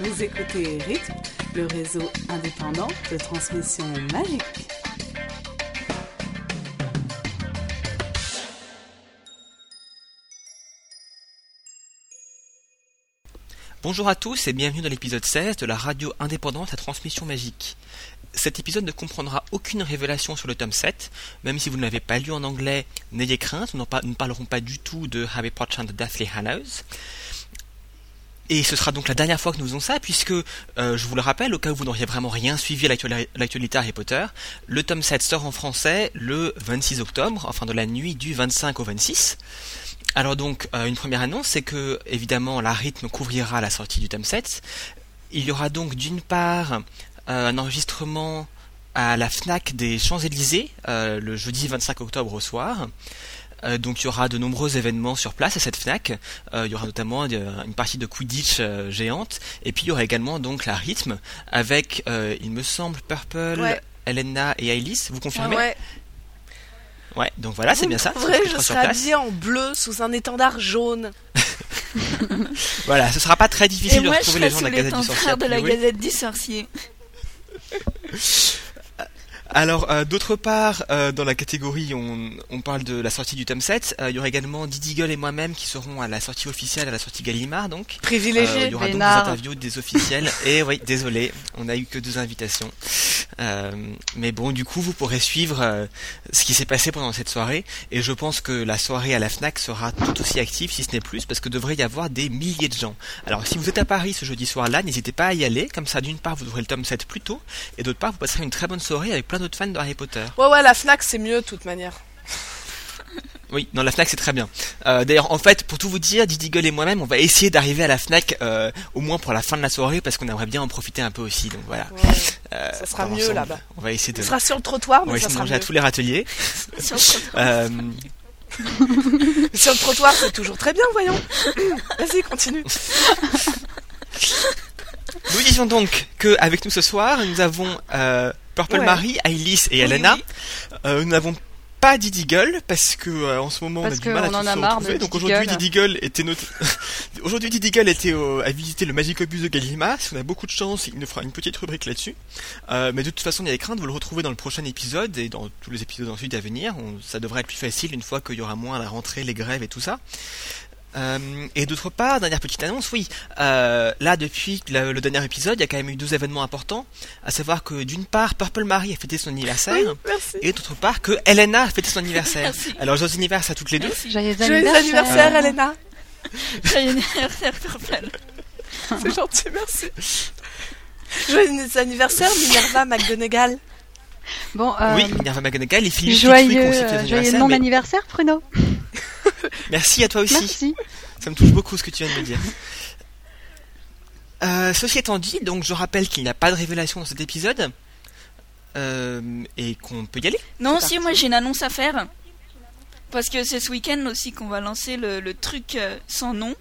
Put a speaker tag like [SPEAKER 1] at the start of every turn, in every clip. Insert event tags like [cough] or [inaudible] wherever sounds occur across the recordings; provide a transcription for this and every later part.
[SPEAKER 1] Vous écoutez Rythme, le réseau indépendant de transmission magique.
[SPEAKER 2] Bonjour à tous et bienvenue dans l'épisode 16 de la radio indépendante à transmission magique. Cet épisode ne comprendra aucune révélation sur le tome 7, même si vous ne l'avez pas lu en anglais, n'ayez crainte, nous ne parlerons pas du tout de Harry Potter and the Deathly Hallows. Et ce sera donc la dernière fois que nous faisons ça, puisque, euh, je vous le rappelle, au cas où vous n'auriez vraiment rien suivi à l'actualité Harry Potter, le tome 7 sort en français le 26 octobre, enfin de la nuit du 25 au 26. Alors donc, euh, une première annonce, c'est que, évidemment, la rythme couvrira la sortie du tome 7. Il y aura donc d'une part euh, un enregistrement à la FNAC des Champs-Élysées le jeudi 25 octobre au soir. Euh, donc il y aura de nombreux événements sur place à cette Fnac. Euh, il y aura notamment euh, une partie de Quidditch géante. Et puis il y aura également donc la rythme avec, il me semble, Purple, Elena et Alice. Vous confirmez
[SPEAKER 3] ouais.
[SPEAKER 2] ouais. donc voilà, c'est bien ça.
[SPEAKER 3] Vrai, je serai habillée en bleu sous un étendard jaune. [laughs]
[SPEAKER 2] voilà, ce sera pas très difficile de retrouver les gens de la Gazette du Sorcier.
[SPEAKER 4] de la Gazette du Sorcier. [laughs]
[SPEAKER 2] Alors, euh, d'autre part, euh, dans la catégorie, on, on, parle de la sortie du tome 7. Euh, il y aura également Didi Gull et moi-même qui seront à la sortie officielle, à la sortie Gallimard, donc.
[SPEAKER 3] Privilégié.
[SPEAKER 2] il y aura donc des interviews des officiels. [laughs] et oui, désolé, on n'a eu que deux invitations. mais bon, du coup, vous pourrez suivre ce qui s'est passé pendant cette soirée. Et je pense que la soirée à la Fnac sera tout aussi active, si ce n'est plus, parce que devrait y avoir des milliers de gens. Alors, si vous êtes à Paris ce jeudi soir-là, n'hésitez pas à y aller. Comme ça, d'une part, vous aurez le tome 7 plus tôt, et d'autre part, vous passerez une très bonne soirée avec plein d'autres fans de Harry Potter.
[SPEAKER 3] Ouais, ouais, la Fnac c'est mieux de toute manière. [laughs]
[SPEAKER 2] Oui, non, la Fnac c'est très bien. Euh, d'ailleurs, en fait, pour tout vous dire, Didi Gull et moi-même, on va essayer d'arriver à la Fnac euh, au moins pour la fin de la soirée parce qu'on aimerait bien en profiter un peu aussi. Donc voilà.
[SPEAKER 3] Euh, ça sera mieux là-bas.
[SPEAKER 2] On va essayer de.
[SPEAKER 3] Ça sera sur le trottoir, mais
[SPEAKER 2] on va
[SPEAKER 3] ça
[SPEAKER 2] manger à tous les râteliers. [laughs] [laughs]
[SPEAKER 3] sur le trottoir, c'est toujours très bien, voyons. [coughs] Vas-y, continue.
[SPEAKER 2] Nous disions donc que avec nous ce soir, nous avons Purple Marie, Alice et Elena. Euh, nous n'avons pas Didi Gull parce que euh, en ce moment
[SPEAKER 4] parce
[SPEAKER 2] on a du mal à tout se retrouver. Donc [laughs] aujourd'hui Didi Gull était noté... aujourd'hui Didi Gull était à visiter le Magicobus de Galima. Si on a beaucoup de chance, il nous fera une petite rubrique là-dessus. Euh, mais de toute façon, il y a de vous le retrouver dans le prochain épisode et dans tous les épisodes ensuite à venir. ça devrait être plus facile une fois qu'il y aura moins la rentrée, les grèves et tout ça. Euh, et d'autre part, dernière petite annonce, oui, euh, là depuis le, dernier épisode, il y a quand même eu deux événements importants, à savoir que d'une part, Purple Marie a fêté son anniversaire, et d'autre part que Elena a fêté son [laughs] anniversaire. Alors joyeux anniversaire à toutes les deux.
[SPEAKER 4] Joyeux
[SPEAKER 3] anniversaire, anniversaire Elena. [laughs]
[SPEAKER 4] Joyeux anniversaire Purple.
[SPEAKER 3] C'est gentil, merci. Joyeux anniversaire Minerva McGonagall.
[SPEAKER 4] Bon, euh,
[SPEAKER 2] oui, Minerva McGonagall et Philippe
[SPEAKER 4] Joyeux, joyeux non-anniversaire, Bruno. [laughs]
[SPEAKER 2] Merci à toi aussi.
[SPEAKER 4] Merci.
[SPEAKER 2] Ça me touche beaucoup ce que tu viens de me dire. Euh, ceci étant dit, donc je rappelle qu'il n'y a pas de révélation dans cet épisode euh, et qu'on peut y aller.
[SPEAKER 4] Non, si moi j'ai une annonce à faire parce que c'est ce week-end aussi qu'on va lancer le, truc euh, sans nom.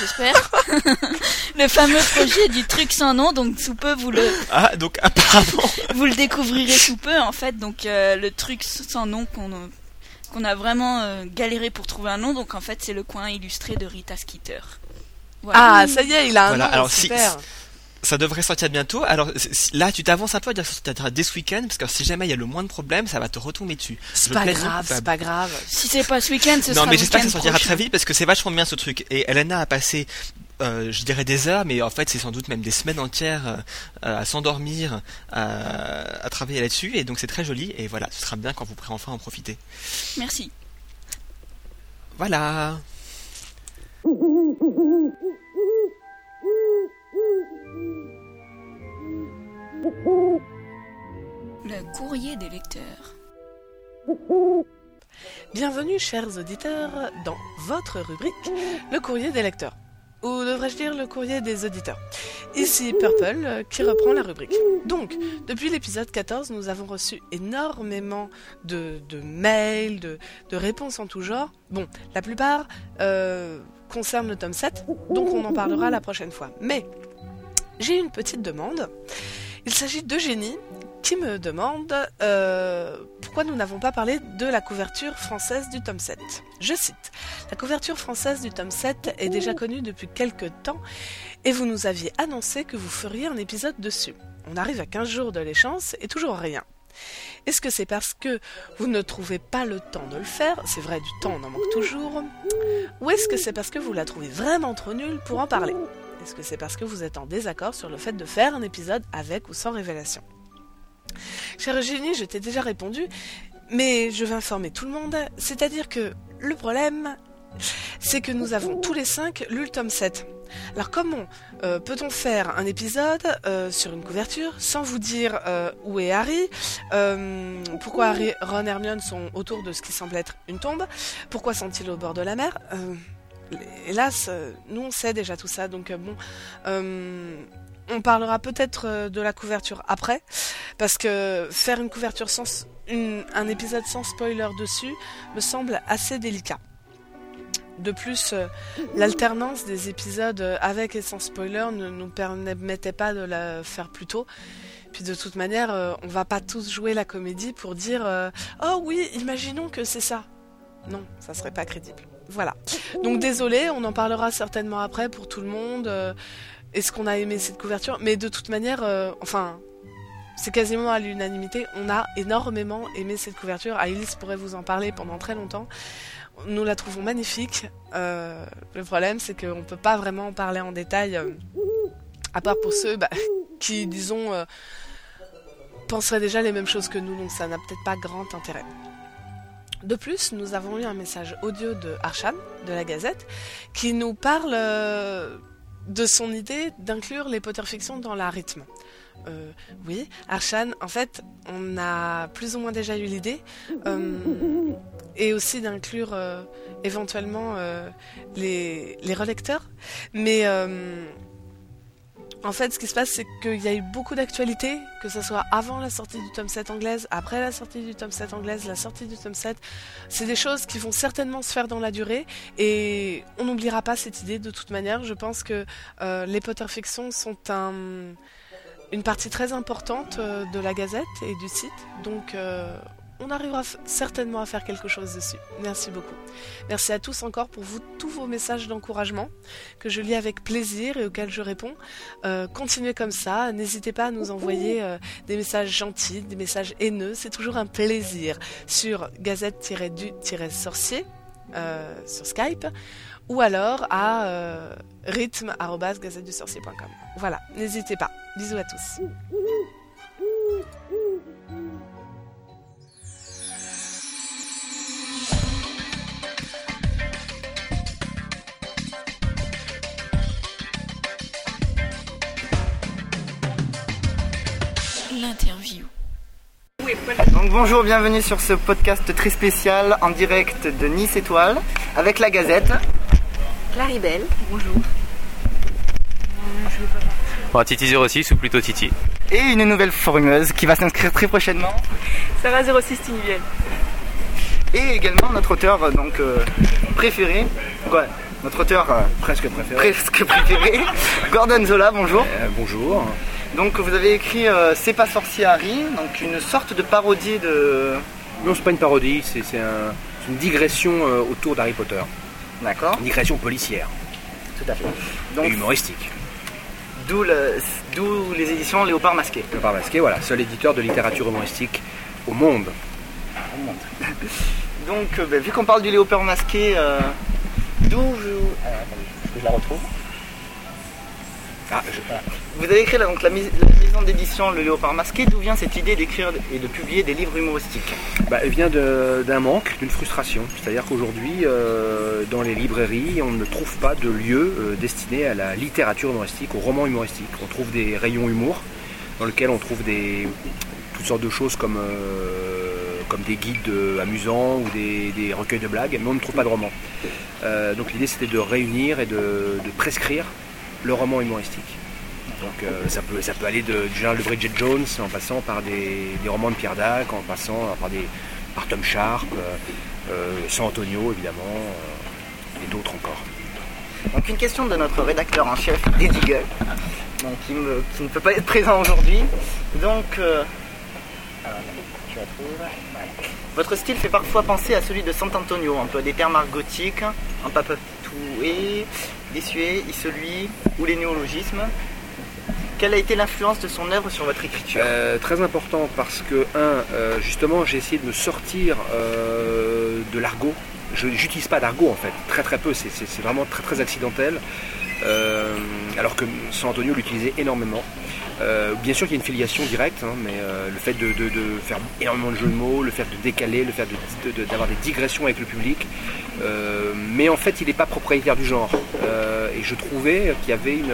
[SPEAKER 4] J'espère. [laughs] le fameux projet du truc sans nom, donc sous peu vous le.
[SPEAKER 2] Ah, donc apparemment. [laughs]
[SPEAKER 4] vous le découvrirez sous peu en fait, donc le truc sans nom qu'on qu'on a vraiment euh, galéré pour trouver un nom. Donc en fait, c'est le coin illustré de Rita Skeeter.
[SPEAKER 3] Ah, ça y est, il a un nom. Alors, super.
[SPEAKER 2] Ça devrait sortir bientôt. Alors là, tu t'avances un peu à dire que ça sortira dès ce week-end, parce que si jamais il y a le moins de problèmes, ça va te retomber dessus.
[SPEAKER 3] C'est pas grave, c'est pas grave.
[SPEAKER 4] Si c'est pas ce week-end, ce
[SPEAKER 2] non, mais
[SPEAKER 4] j'espère
[SPEAKER 2] que ça sortira très vite, parce que c'est vachement bien ce truc. Et Elena a passé euh, je dirais des heures, mais en fait c'est sans doute même des semaines entières euh, à s'endormir, à, travailler là-dessus, et donc c'est très joli, et voilà, ce sera bien quand vous pourrez enfin en profiter.
[SPEAKER 4] Merci.
[SPEAKER 2] Voilà.
[SPEAKER 4] Le courrier des lecteurs.
[SPEAKER 3] Bienvenue chers auditeurs dans votre rubrique Le courrier des lecteurs ou devrais-je dire le courrier des auditeurs? Ici Purple qui reprend la rubrique. Donc, depuis l'épisode 14, nous avons reçu énormément de, mails, de, réponses en tout genre. Bon, la plupart euh, concernent le tome 7, donc on en parlera la prochaine fois. Mais j'ai une petite demande. Il s'agit d'Eugénie qui me demande euh, pourquoi nous n'avons pas parlé de la couverture française du tome 7. Je cite La couverture française du tome 7 est déjà connue depuis quelques temps et vous nous aviez annoncé que vous feriez un épisode dessus. On arrive à 15 jours de l'échéance et toujours rien. Est-ce que c'est parce que vous ne trouvez pas le temps de le faire? C'est vrai, du temps, on en manque toujours. Ou est-ce que c'est parce que vous la trouvez vraiment trop nulle pour en parler? Est-ce que c'est parce que vous êtes en désaccord sur le fait de faire un épisode avec ou sans révélation? Cher Eugénie, je t'ai déjà répondu, mais je vais informer tout le monde. C'est-à-dire que le problème, c'est que nous avons tous les cinq lu le tome 7. Alors comment euh, peut-on faire un épisode euh, sur une couverture sans vous dire euh, où est Harry, pourquoi Harry, Ron et Hermione sont autour de ce qui semble être une tombe, pourquoi sont-ils au bord de la mer? Hélas, euh, nous on sait déjà tout ça, donc euh, bon, euh, on parlera peut-être de la couverture après, parce que faire une couverture sans un épisode sans spoiler dessus me semble assez délicat. De plus, l'alternance des épisodes avec et sans spoiler ne nous permettait pas de la faire plus tôt. Puis de toute manière, on va pas tous jouer la comédie pour dire Oh oui, imaginons que c'est ça. Non, ça serait pas crédible. Voilà. Donc désolé, on en parlera certainement après pour tout le monde. euh, Est-ce qu'on a aimé cette couverture Mais de toute manière, euh, enfin, c'est quasiment à l'unanimité. On a énormément aimé cette couverture. Alice pourrait vous en parler pendant très longtemps. Nous la trouvons magnifique. Euh, le problème, c'est qu'on ne peut pas vraiment en parler en détail, euh, à part pour ceux bah, [laughs] qui, disons, euh, penseraient déjà les mêmes choses que nous, donc ça n'a peut-être pas grand intérêt. De plus, nous avons eu un message audio de Arshan, de la Gazette, qui nous parle euh, de son idée d'inclure les Potter Fiction dans la rythme. Euh, oui, Arshan, en fait, on a plus ou moins déjà eu l'idée, euh, et aussi d'inclure éventuellement les, les relecteurs. Mais en fait, ce qui se passe, c'est qu'il y a eu beaucoup d'actualités, que ce soit avant la sortie du tome 7 anglaise, après la sortie du tome 7 anglaise, la sortie du tome 7. C'est des choses qui vont certainement se faire dans la durée, et on n'oubliera pas cette idée de toute manière. Je pense que euh, les Potter Fiction sont un, une partie très importante euh, de la Gazette et du site, donc euh, on arrivera certainement à faire quelque chose dessus. Merci beaucoup. Merci à tous encore pour vous, tous vos messages d'encouragement que je lis avec plaisir et auxquels je réponds. Euh, continuez comme ça, n'hésitez pas à nous envoyer euh, des messages gentils, des messages haineux, c'est toujours un plaisir sur gazette-du-sorcier euh, sur Skype ou alors à rythme@gazettedusorcier.com. Voilà, n'hésitez pas. Bisous à tous.
[SPEAKER 5] Donc bonjour, bienvenue sur ce podcast très spécial en direct de Nice Étoile avec la Gazette.
[SPEAKER 6] Claribel, bonjour.
[SPEAKER 7] Bon, Titi 06 ou plutôt Titi.
[SPEAKER 5] Et une nouvelle forumeuse qui va s'inscrire très prochainement.
[SPEAKER 6] Sarah 06 Tiniviel.
[SPEAKER 5] Et également notre auteur euh, donc euh, préféré. Quoi Notre auteur euh,
[SPEAKER 7] Presque préféré.
[SPEAKER 5] presque préféré, [laughs] Gordon Zola, bonjour.
[SPEAKER 7] Euh, bonjour.
[SPEAKER 5] Donc vous avez écrit euh, C'est pas sorcier Harry, donc une sorte de parodie de.
[SPEAKER 7] Non, c'est pas une parodie, c'est c'est un- c'est une digression euh, autour d'Harry Potter.
[SPEAKER 5] D'accord,
[SPEAKER 7] Une digression policière
[SPEAKER 5] tout à fait.
[SPEAKER 7] et humoristique.
[SPEAKER 5] d'où le- d'où les éditions Léopard Masqué.
[SPEAKER 7] Bar Masqué, voilà, seul éditeur de littérature humoristique au monde. [laughs]
[SPEAKER 5] Donc, euh, ben, vu qu'on parle du léopard masqué, d'où que je la retrouve
[SPEAKER 7] Ah,
[SPEAKER 5] Vous avez écrit là, donc, la, maison d'édition Le Léopard Masqué. D'où vient cette idée d'écrire et de publier des livres humoristiques?
[SPEAKER 7] Bah, elle vient d'un manque, d'une frustration. C'est-à-dire qu'aujourd'hui, euh, dans les librairies, on ne trouve pas de lieu euh, destiné à la littérature humoristique, au roman humoristique. On trouve des rayons humour dans lesquels on trouve toutes sortes de choses comme, euh, comme des guides amusants ou des, recueils de blagues, mais on ne trouve pas de roman. Donc l'idée c'était de réunir et de prescrire le roman humoristique. Donc euh, ça, peut, aller de, du genre de Bridget Jones en passant par des, romans de Pierre Dac, en passant par, des, par Tom Sharp, euh, euh, San Antonio évidemment, euh, et d'autres encore.
[SPEAKER 5] Donc, une question de notre rédacteur en chef, Eddie qui, ne peut pas être présent aujourd'hui. Donc. Votre style fait parfois penser à celui de Sant'Antonio, un peu des termes argotiques, un désuet, isolui ou les néologismes. Quelle a été l'influence de son œuvre sur votre écriture?
[SPEAKER 7] Euh, très important parce que, un, euh, justement, j'ai essayé de me sortir euh, de l'argot. Je n'utilise pas d'argot en fait, très très peu, c'est vraiment très très accidentel. Euh, alors que San Antonio l'utilisait énormément. Euh, bien sûr qu'il y a une filiation directe, hein, mais euh, le fait de, faire énormément de jeux de mots, le fait de décaler, le fait d'avoir des digressions avec le public, mais en fait il n'est pas propriétaire du genre. Et je trouvais qu'il y avait une,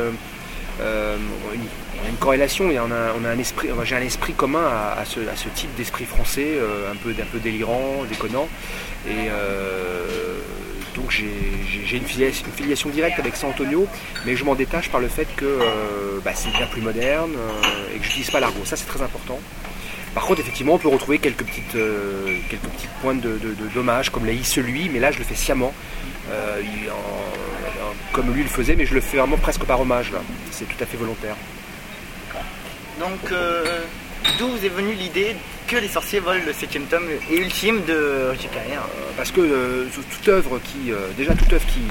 [SPEAKER 7] corrélation, on a, j'ai un esprit commun à, ce, type d'esprit français, un peu, délirant, déconnant, donc j'ai une filiation, directe avec San Antonio, mais je m'en détache par le fait que euh, bah, c'est bien plus moderne euh, et que je n'utilise pas l'argot. Ça c'est très important. Par contre, effectivement, on peut retrouver quelques petites, euh, quelques petites pointes de, de, de dommage, comme la i celui, mais là je le fais sciemment, comme lui le faisait, mais je le fais vraiment presque par hommage là. C'est tout à fait volontaire.
[SPEAKER 5] Donc, d'où vous est venue l'idée que les sorciers volent le septième tome et ultime de J.K.R.
[SPEAKER 7] Euh, parce que euh, toute œuvre qui, euh, déjà toute œuvre qui,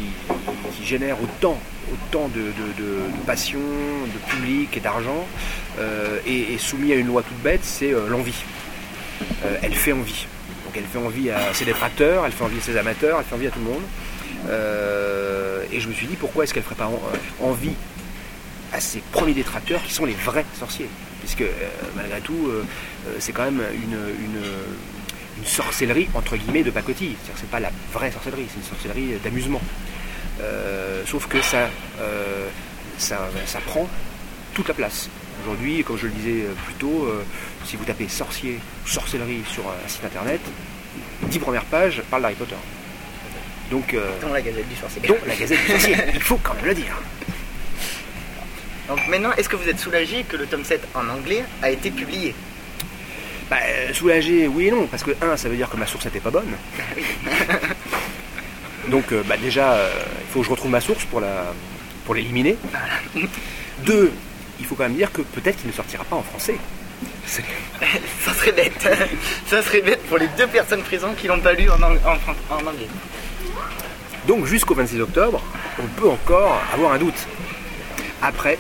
[SPEAKER 7] qui génère autant, autant de, passion, de public et d'argent, est, soumise à une loi toute bête, c'est l'envie. Elle fait envie. Donc elle fait envie à ses détracteurs, elle fait envie à ses amateurs, elle fait envie à tout le monde. Et je me suis dit pourquoi est-ce qu'elle ferait pas en- envie à ses premiers détracteurs qui sont les vrais sorciers? Puisque euh, malgré tout euh, euh, c'est quand même une, une, une sorcellerie entre guillemets de pacotille. C'est-à-dire que c'est pas la vraie sorcellerie, c'est une sorcellerie d'amusement. Sauf que ça, ça, ça prend toute la place. Aujourd'hui, comme je le disais plus tôt, euh, si vous tapez sorcier ou sorcellerie sur un site internet, les dix premières pages parlent d'Harry Potter. Donc, euh,
[SPEAKER 5] Dans la Gazette du sorcier.
[SPEAKER 7] dont la Gazette du sorcier, il faut quand même le dire.
[SPEAKER 5] Donc maintenant, est-ce que vous êtes soulagé que le tome 7 en anglais a été publié?
[SPEAKER 7] Bah, euh, soulagé, oui et non, parce que un, ça veut dire que ma source n'était pas bonne. [laughs] Donc, euh, bah, déjà, euh, il faut que je retrouve ma source pour la, pour l'éliminer. Deux, il faut quand même dire que peut-être qu'il ne sortira pas en français. [laughs]
[SPEAKER 5] Ça serait bête. [laughs] Ça serait bête pour les deux personnes présentes qui l'ont pas lu en, ang- en fran- en anglais.
[SPEAKER 7] Donc, jusqu'au 26 octobre, on peut encore avoir un doute. Après,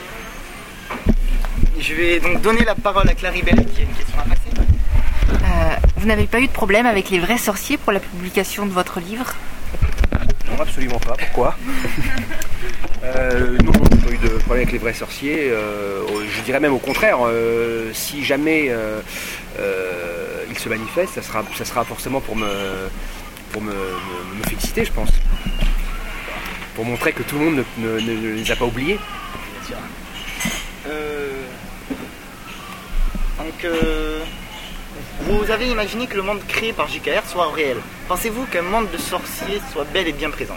[SPEAKER 5] Je vais donc donner la parole à Claribel qui a une question à passer.
[SPEAKER 8] Euh, vous n'avez pas eu de problème avec les vrais sorciers pour la publication de votre livre?
[SPEAKER 7] Non, absolument pas. Pourquoi? [laughs] Euh, Non, j'ai pas eu de problème avec les vrais sorciers. euh, je dirais même au contraire, euh, si jamais euh, euh, ils se manifestent, ça sera, ça sera forcément pour me, pour me, me- me féliciter, je pense. Pour montrer que tout le monde ne, ne- les a pas oubliés.
[SPEAKER 5] Euh, Donc, euh, vous avez imaginé que le monde créé par JKR soit réel. Pensez-vous qu'un monde de sorciers soit bel et bien présent?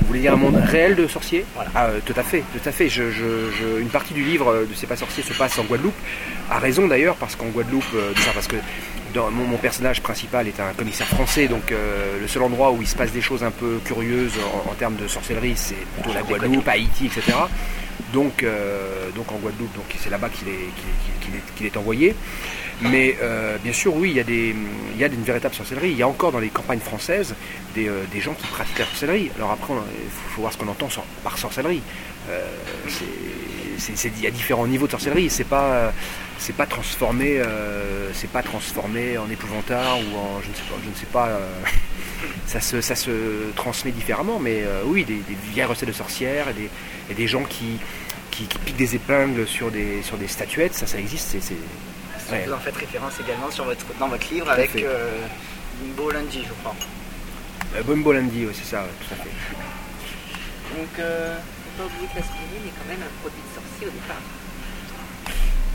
[SPEAKER 7] Vous voulez dire un monde réel de sorciers?
[SPEAKER 5] Voilà.
[SPEAKER 7] Ah, euh, Tout à fait, tout à fait. Je- je- je- une partie du livre euh, de C'est pas sorcier se passe en Guadeloupe. A raison d'ailleurs, parce qu'en Guadeloupe, euh, parce que dans, mon, mon personnage principal est un commissaire français, donc euh, le seul endroit où il se passe des choses un peu curieuses en, en termes de sorcellerie, c'est plutôt la Guadeloupe, Haïti, etc. Donc, euh, donc en Guadeloupe, donc c'est là-bas qu'il est, envoyé. Mais euh, bien sûr, oui, il y a une véritable sorcellerie. Il y a encore dans les campagnes françaises des, euh, gens qui pratiquent la sorcellerie. Alors après, il faut, faut voir ce qu'on entend par sorcellerie. Il y a différents niveaux de sorcellerie. C'est pas, c'est pas transformé, euh, c'est pas transformé en épouvantard ou en, je ne sais pas, je ne sais pas. euh, [laughs] ça se, ça se transmet différemment. Mais euh, oui, des, des vieilles recettes de sorcières et des, et des gens qui, qui, qui piquent des épingles sur des, sur des statuettes, ça, ça existe. C'est, c'est- Ouais.
[SPEAKER 5] Vous en faites référence également sur votre, dans votre livre avec Bimbo Lundi, je crois.
[SPEAKER 7] Bumbo Landy, ouais, c'est ça, ouais, tout à fait.
[SPEAKER 5] Donc, euh,
[SPEAKER 9] Faut pas oublier que l'aspirine est quand même un produit de sorcier au départ.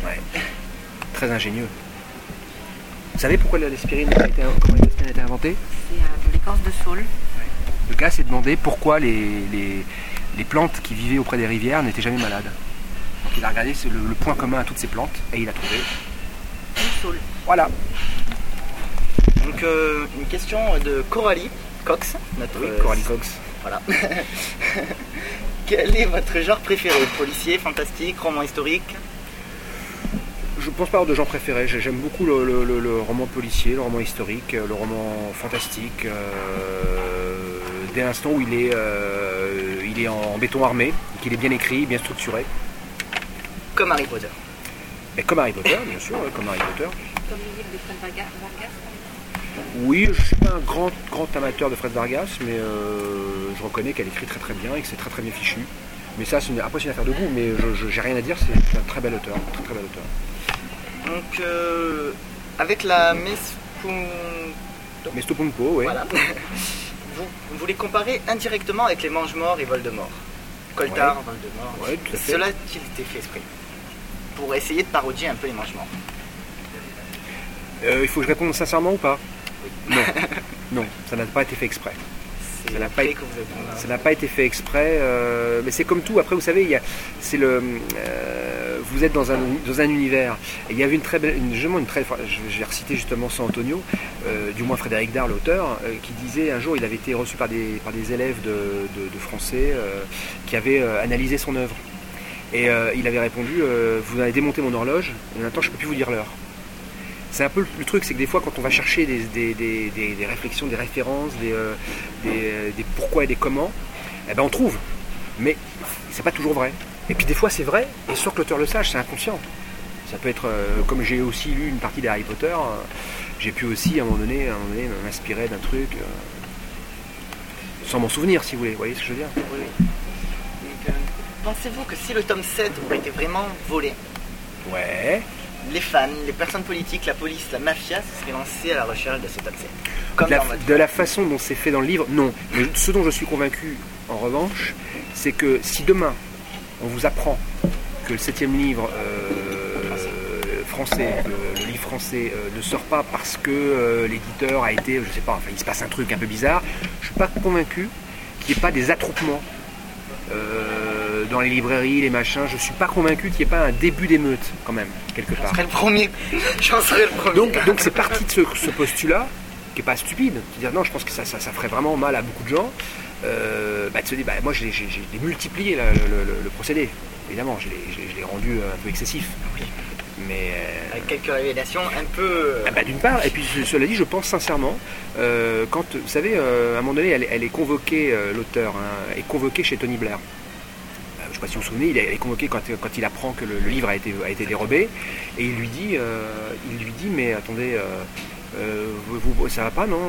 [SPEAKER 7] Ouais. Très ingénieux. Vous savez pourquoi l'aspirine a été, comment l'aspirine a été inventée?
[SPEAKER 8] C'est euh, de l'écorce de saule.
[SPEAKER 7] Le gars s'est demandé pourquoi les, les, les plantes qui vivaient auprès des rivières n'étaient jamais malades. Donc il a regardé c'est le, le point commun à toutes ces plantes et il a trouvé.
[SPEAKER 9] Une saule.
[SPEAKER 7] Voilà.
[SPEAKER 5] donc euh, une question de Coralie Cox, notre
[SPEAKER 7] Oui,
[SPEAKER 5] euh,
[SPEAKER 7] Coralie Cox.
[SPEAKER 5] Voilà. [laughs] Quel est votre genre préféré? Policier, fantastique, roman historique?
[SPEAKER 7] Je pense pas avoir de gens préférés. J'ai- J'aime beaucoup le, le- le- le roman policier, le roman historique, euh, le roman fantastique. euh, dès l'instant où il est, euh, il est en béton armé, qu'il est bien écrit, bien structuré.
[SPEAKER 5] Comme Harry Potter.
[SPEAKER 7] Et comme Harry Potter, bien sûr, comme Harry Potter.
[SPEAKER 9] Comme les livres de Fred Vargas.
[SPEAKER 7] Oui, je suis pas un grand, grand amateur de Fred Vargas, mais euh, je reconnais qu'elle écrit très très bien et que c'est très très bien fichu. Mais ça, c'est une, après c'est une affaire de goût, mais je j'ai rien à dire, c'est un très bel auteur, très très bel auteur.
[SPEAKER 5] Donc, euh, avec la Mespun...
[SPEAKER 7] Mais Stopompo, oui.
[SPEAKER 5] Voilà. [laughs] vous, vous les comparez indirectement avec les Mange-Morts et Voldemort. Coltard, Voldemort.
[SPEAKER 7] Ouais, tout à fait.
[SPEAKER 5] Cela a-t-il été fait exprès Pour essayer de parodier un peu les Mange-Morts.
[SPEAKER 7] Euh, il faut que je réponde sincèrement ou pas? Non, [laughs] non, ça n'a pas été fait exprès. Ça n'a pas été-. Ça n'a pas été fait exprès, euh, mais c'est comme tout. Après, vous savez, il y a, c'est le, euh, vous êtes dans un, dans un univers. Et il y avait une très belle, une, justement une très, je je vais reciter justement San Antonio, euh, du moins Frédéric Dard, l'auteur, qui disait un jour, il avait été reçu par des, par des élèves de, de- de français qui avaient analysé son œuvre. Et il avait répondu, vous avez démonté mon horloge, et maintenant je ne peux plus vous dire l'heure. C'est un peu le, le truc, c'est que des fois, quand on va chercher des, des- des- des- réflexions, des références, des, euh, des, pourquoi et des comment, eh ben on trouve. Mais c'est pas toujours vrai. Et puis des fois c'est vrai, et sans que l'auteur le sache, c'est inconscient. Ça peut être, euh, comme j'ai aussi lu une partie d'Harry Potter, euh, j'ai pu aussi à un moment donné, à un moment donné m'inspirer d'un truc, euh, sans m'en souvenir si vous voulez, vous voyez ce que je veux dire?
[SPEAKER 5] Oui, euh, Pensez-vous que si le tome 7 aurait été vraiment volé,
[SPEAKER 7] Ouais.
[SPEAKER 5] Les fans, les personnes politiques, la police, la mafia se seraient lancés à la recherche de ce tome 7 Comme
[SPEAKER 7] De la, de la façon dont c'est fait dans le livre, non. Mais ce dont je suis convaincu, en revanche, c'est que si demain on vous apprend que le septième livre euh, français, le, le livre français euh, ne sort pas parce que euh, l'éditeur a été, je sais pas, enfin il se passe un truc un peu bizarre, je suis pas convaincu qu'il n'y ait pas des attroupements euh, dans les librairies, les machins. Je suis pas convaincu qu'il n'y ait pas un début d'émeute quand même quelque
[SPEAKER 5] J'en
[SPEAKER 7] part.
[SPEAKER 5] serais le premier. [laughs] J'en serais le premier.
[SPEAKER 7] Donc, donc c'est parti de ce, ce postulat, qui est pas stupide, de dire non, je pense que ça, ça, ça ferait vraiment mal à beaucoup de gens, euh, bah, de se dire, bah, moi j'ai multiplié là, le, le- procédé, évidemment, je l'ai- rendu euh, un peu excessif. Mais euh,
[SPEAKER 5] Avec quelques révélations un peu... euh,
[SPEAKER 7] ah bah, d'une part, et puis ce- cela dit, je pense sincèrement, euh, quand, vous savez, euh, à un moment donné, elle, est- elle est convoquée, euh, l'auteur, hein, est convoquée chez Tony Blair. Je ne sais pas si vous vous souvenez, il est, convoqué quand, quand il apprend que le, le livre a été, a été dérobé, et il lui dit, euh, il lui dit mais attendez, euh, euh, vous, vous- ça va pas, non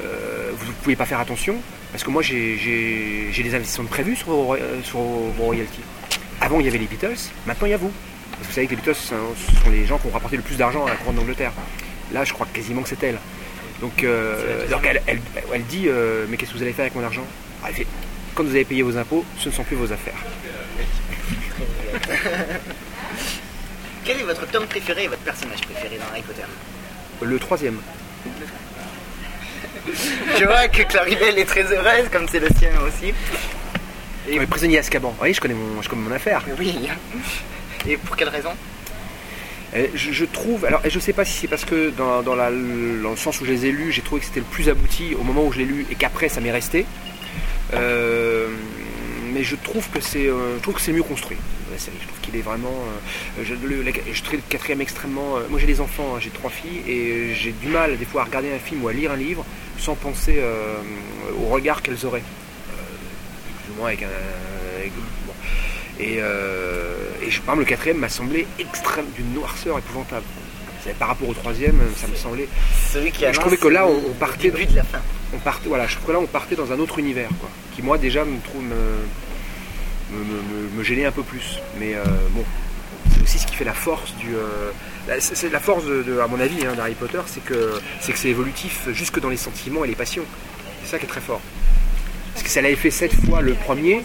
[SPEAKER 7] Vous ne pouvez pas faire attention Parce que moi, j'ai- des investissements prévus sur vos, sur vos royalties. Avant, il y avait les Beatles, maintenant, il y a vous. Parce que vous savez que les Beatles, ce sont ce sont les gens qui ont rapporté le plus d'argent à la couronne d'Angleterre. Là, je crois quasiment que c'est elle. Donc, euh, donc elle, elle- elle dit euh, Mais qu'est-ce que vous allez faire avec mon argent? Ah, elle fait, Quand vous avez payé vos impôts, ce ne sont plus vos affaires. [laughs]
[SPEAKER 5] Quel est votre tome préféré et votre personnage préféré dans Harry Potter?
[SPEAKER 7] Le troisième. [laughs]
[SPEAKER 5] Je vois que Claribel est très heureuse, comme c'est le sien aussi.
[SPEAKER 7] Et prisonnier Azkaban. Oui, je connais mon, je connais mon affaire.
[SPEAKER 5] Oui. Et pour quelle raison?
[SPEAKER 7] Euh, Je, je trouve, alors je sais pas si c'est parce que dans, dans la- dans le sens où je les ai lus, j'ai trouvé que c'était le plus abouti au moment où je l'ai lu et qu'après ça m'est resté. Euh, mais je trouve que c'est, euh, je trouve que c'est mieux construit la série. Je trouve qu'il est vraiment. euh, je, le, la- je trouve le quatrième extrêmement. euh, moi j'ai des enfants, hein, j'ai trois filles et j'ai du mal des fois à regarder un film ou à lire un livre sans penser euh, au regard qu'elles auraient. Plus ou moins avec un. avec- bon. Et, et je, par exemple, le quatrième m'a semblé extrême, d'une noirceur épouvantable. Par rapport au troisième, ça me semblait.
[SPEAKER 5] Celui qui
[SPEAKER 7] Je
[SPEAKER 5] annonce
[SPEAKER 7] trouvais que là, on, partait,
[SPEAKER 5] début de la fin.
[SPEAKER 7] On partait, voilà, je trouve là, on partait dans un autre univers, quoi, qui moi déjà me gênait un peu plus. Mais euh, bon, c'est aussi ce qui fait la force du. euh, force, de, à mon avis, hein, d'Harry Potter, c'est que c'est que c'est évolutif jusque dans les sentiments et les passions. C'est ça qui est très fort. Parce que ça l'avait fait sept fois le premier.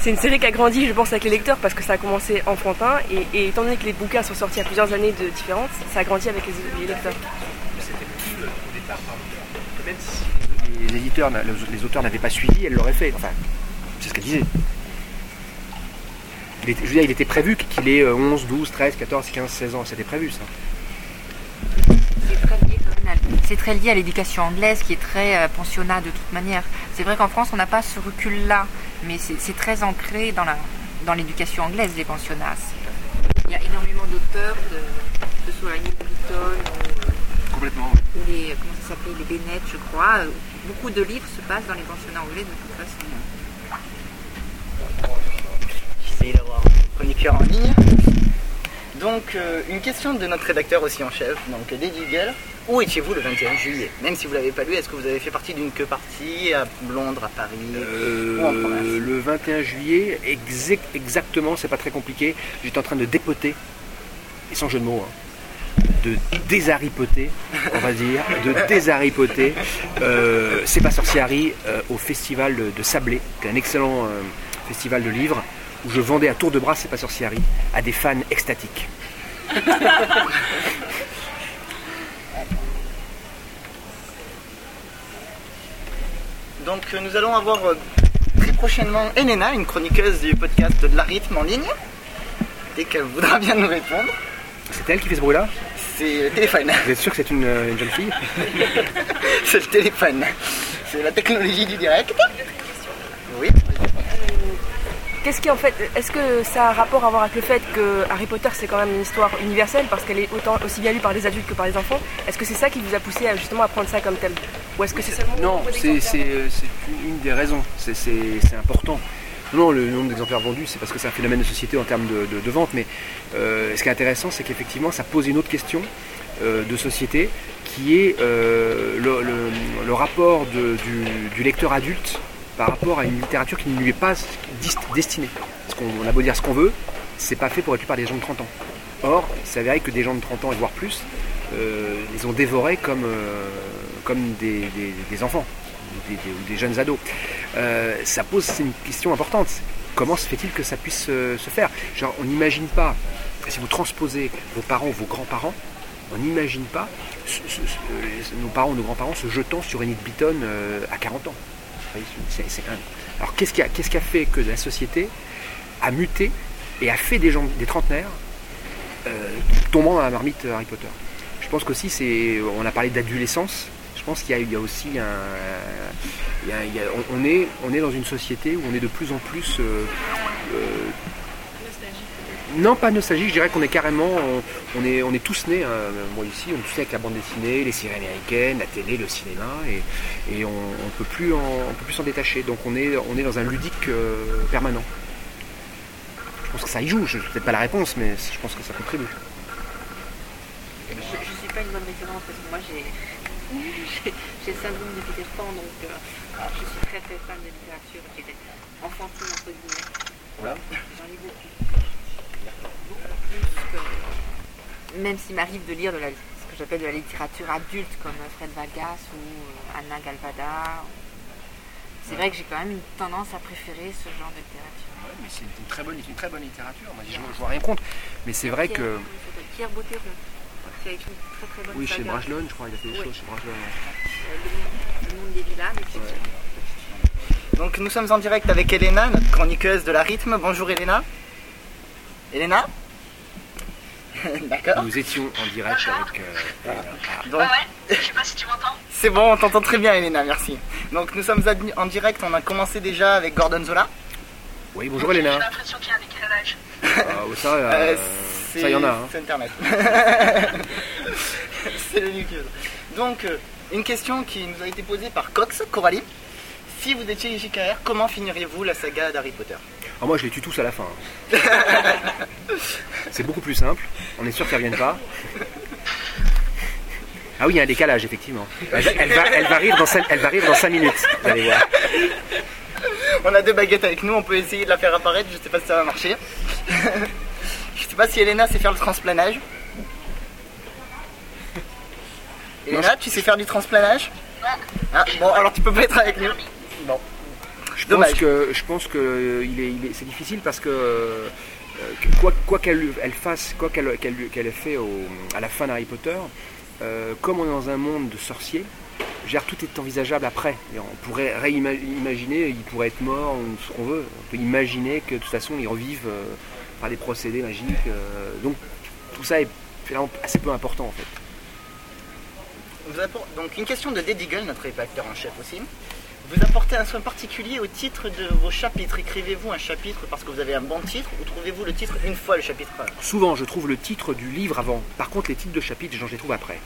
[SPEAKER 6] C'est une série qui a grandi, je pense, avec les lecteurs parce que ça a commencé enfantin et, et étant donné que les bouquins sont sortis à plusieurs années de différence, ça a grandi avec les lecteurs.
[SPEAKER 7] c'était possible au départ, pardon. Même si les éditeurs, les auteurs n'avaient pas suivi, elle l'aurait fait. Enfin, c'est ce qu'elle disait. Il était, je veux dire, il était prévu qu'il ait euh, 11, 12, 13, 14, 15, 16 ans. C'était prévu ça.
[SPEAKER 8] C'est très lié à- C'est très lié à l'éducation anglaise qui est très euh, pensionnat de toute manière. C'est vrai qu'en France, on n'a pas ce recul-là, mais c'est très ancré dans la dans l'éducation anglaise, les pensionnats. d'auteurs, de, que ce soit Nick Beaton ou,
[SPEAKER 7] Complètement.
[SPEAKER 8] ou les, comment ça s'appelait, les Bennett, je crois. Euh, Beaucoup de livres se passent dans les pensionnats anglais de toute façon.
[SPEAKER 5] J'essaie d'avoir un chroniqueur en ligne. Donc, euh, une question de notre rédacteur aussi en chef, donc Lady Eagle. Où étiez-vous le 21 juillet? Même si vous l'avez pas lu, est-ce que vous avez fait partie d'une queue partie à Londres, à Paris ou en province?
[SPEAKER 7] Euh, le 21 juillet, exact- exactement, c'est pas très compliqué. J'étais en train de dépoter, et sans jeu de mots, hein, de désaripoter, on va dire, de désaripoter. Euh, c'est pas sorciari euh, au festival de Sablé, qui est un excellent euh, festival de livres, où je vendais à tour de bras C'est pas sorciari à des fans extatiques. [laughs]
[SPEAKER 5] Donc euh, nous allons avoir très prochainement Elena, une chroniqueuse du podcast de la rythme en ligne, dès qu'elle voudra bien nous répondre.
[SPEAKER 7] C'est elle qui fait ce bruit-là
[SPEAKER 5] C'est le téléphone.
[SPEAKER 7] Vous êtes sûr que c'est une, euh, une jeune fille [laughs]
[SPEAKER 5] C'est le téléphone. C'est la technologie du direct. Oui.
[SPEAKER 6] Qu'est-ce qui en fait, est-ce que ça a rapport à voir avec le fait que Harry Potter c'est quand même une histoire universelle parce qu'elle est autant aussi bien lue par les adultes que par les enfants? Est-ce que c'est ça qui vous a poussé à justement à prendre ça comme thème? Ou est-ce que c'est seulement
[SPEAKER 7] Non, c'est euh, c'est une, des raisons. C'est important. Non, le nombre d'exemplaires vendus, c'est parce que c'est un phénomène de société en termes de, de- vente. Mais euh, ce qui est intéressant, c'est qu'effectivement, ça pose une autre question euh, de société qui est euh, le, le- rapport du, du lecteur adulte par rapport à une littérature qui ne lui est pas destinée. Parce qu'on on a beau dire ce qu'on veut, c'est pas fait pour être lu par des gens de 30 ans. Or, il s'avérait que des gens de 30 ans et voire plus, les ont dévorés comme, comme des, des- enfants des, ou des jeunes ados. Euh, ça pose une question importante. Comment se fait-il que ça puisse euh, se faire? On n'imagine pas, si vous transposez vos parents vos grands-parents, on n'imagine pas euh, nos parents ou nos grands-parents se jetant sur Enid Beaton euh, à 40 ans. Alors, qu'est-ce qui, a, fait que la société a muté et a fait des gens, des trentenaires, tombant dans la marmite Harry Potter? Je pense qu'aussi, on a parlé d'adolescence. Je pense qu'il y a, aussi un, a- il on, est, on est dans une société où on est de plus en plus euh, euh, non, pas nostalgique, je dirais qu'on est carrément, on, est, on est tous nés, hein, moi ici, on est tous nés avec la bande dessinée, les séries américaines, la télé, le cinéma, et, on ne peut plus s'en détacher. Donc on est, on est dans un ludique euh, permanent. Je pense que ça y joue, je peut-être pas la réponse, mais je pense que ça contribue.
[SPEAKER 8] Je ne suis pas une bonne référence parce que moi j'ai j'ai le syndrome de Peter Pan donc euh, je suis très très fan de littérature qui était enfantine entre guillemets.
[SPEAKER 7] Voilà.
[SPEAKER 8] J'en lis beaucoup. Beaucoup plus que. Même s'il m'arrive de lire de la, ce que j'appelle de la littérature adulte comme Fred Vargas ou euh, Anna Galvada. C'est vrai que j'ai quand même une tendance à préférer ce genre de littérature.
[SPEAKER 7] mais c'est une très bonne, une très bonne littérature, moi, je, je vois rien contre. Mais c'est vrai
[SPEAKER 8] Pierre-
[SPEAKER 7] que.
[SPEAKER 8] Pierre Bottero, qui a écrit une très très bonne
[SPEAKER 7] Oui, chez. Brajlon, je crois, il a fait des
[SPEAKER 8] Oui.
[SPEAKER 7] choses chez Brajlon. ouais.
[SPEAKER 8] Euh, le, monde, le monde des villas, mais c'est
[SPEAKER 5] Donc nous sommes en direct avec Elena, notre chroniqueuse de la rythme. Bonjour Elena. Elena [laughs] D'accord.
[SPEAKER 7] Nous étions en direct avec. euh, ah,
[SPEAKER 5] Donc,
[SPEAKER 9] Je sais pas si tu m'entends.
[SPEAKER 5] C'est bon, on t'entend très bien Elena, merci. Donc nous sommes en direct, on a commencé déjà avec Gordon Zola.
[SPEAKER 7] Oui, bonjour
[SPEAKER 9] J'ai
[SPEAKER 7] Elena.
[SPEAKER 9] l'impression qu'il y a un décalage.
[SPEAKER 7] Ah, ouais, ça, euh,
[SPEAKER 5] Euh,
[SPEAKER 7] ça y en a. hein.
[SPEAKER 5] C'est Internet. [laughs] c'est le nucléo. Donc, euh, une question qui nous a été posée par Cox, Coralie. Si vous étiez JKR, comment finiriez-vous la saga d'Harry Potter?
[SPEAKER 7] Ah, moi, je les tue tous à la fin. hein. [laughs] C'est beaucoup plus simple. On est sûr qu'ils reviennent pas. Ah oui, il y a un décalage, effectivement. Elle, va- elle va, elle va rire dans 5, elle va rire dans cinq minutes. Vous allez voir.
[SPEAKER 5] On a deux baguettes avec nous, on peut essayer de la faire apparaître, je sais pas si ça va marcher. [laughs] je sais pas si Elena sait faire le transplanage. Elena, tu sais faire du transplanage Ah, bon, alors tu peux pas être avec nous. Bon.
[SPEAKER 7] Je pense que, je pense que il est, il est- c'est difficile parce que, euh, quoi quoi qu'elle elle fasse, quoi qu'elle qu'elle qu'elle ait fait au- à la fin d'Harry Potter, euh, comme on est dans un monde de sorciers, tout est envisageable après. Et on pourrait réimaginer, il pourrait être mort ou ce qu'on veut. On peut imaginer que de toute façon ils revivent euh, par des procédés magiques. euh, donc tout ça est finalement assez peu important en fait.
[SPEAKER 5] Vous Donc une question de Eagle, notre rédacteur en chef aussi. Vous apportez un soin particulier au titre de vos chapitres. Écrivez-vous un chapitre parce que vous avez un bon titre ou trouvez-vous le titre une fois le chapitre
[SPEAKER 7] Souvent, je trouve le titre du livre avant. Par contre, les titres de chapitres, je les trouve après.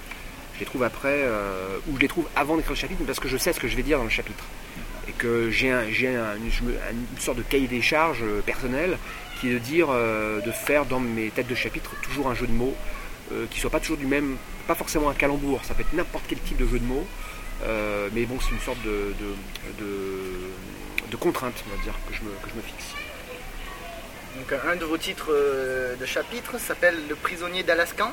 [SPEAKER 7] Je les trouve après, euh, ou je les trouve avant d'écrire le chapitre, parce que je sais ce que je vais dire dans le chapitre. Et que j'ai un, j'ai un- une, une sorte de cahier des charges euh, personnel qui est de dire, euh, de faire dans mes têtes de chapitre toujours un jeu de mots euh, qui soit pas toujours du même, pas forcément un calembour, ça peut être n'importe quel type de jeu de mots. Euh, mais bon, c'est une sorte de, de, de- de contrainte, on va dire, que je me, que je me fixe.
[SPEAKER 5] Donc un de vos titres de chapitre s'appelle Le prisonnier d'Alaskan.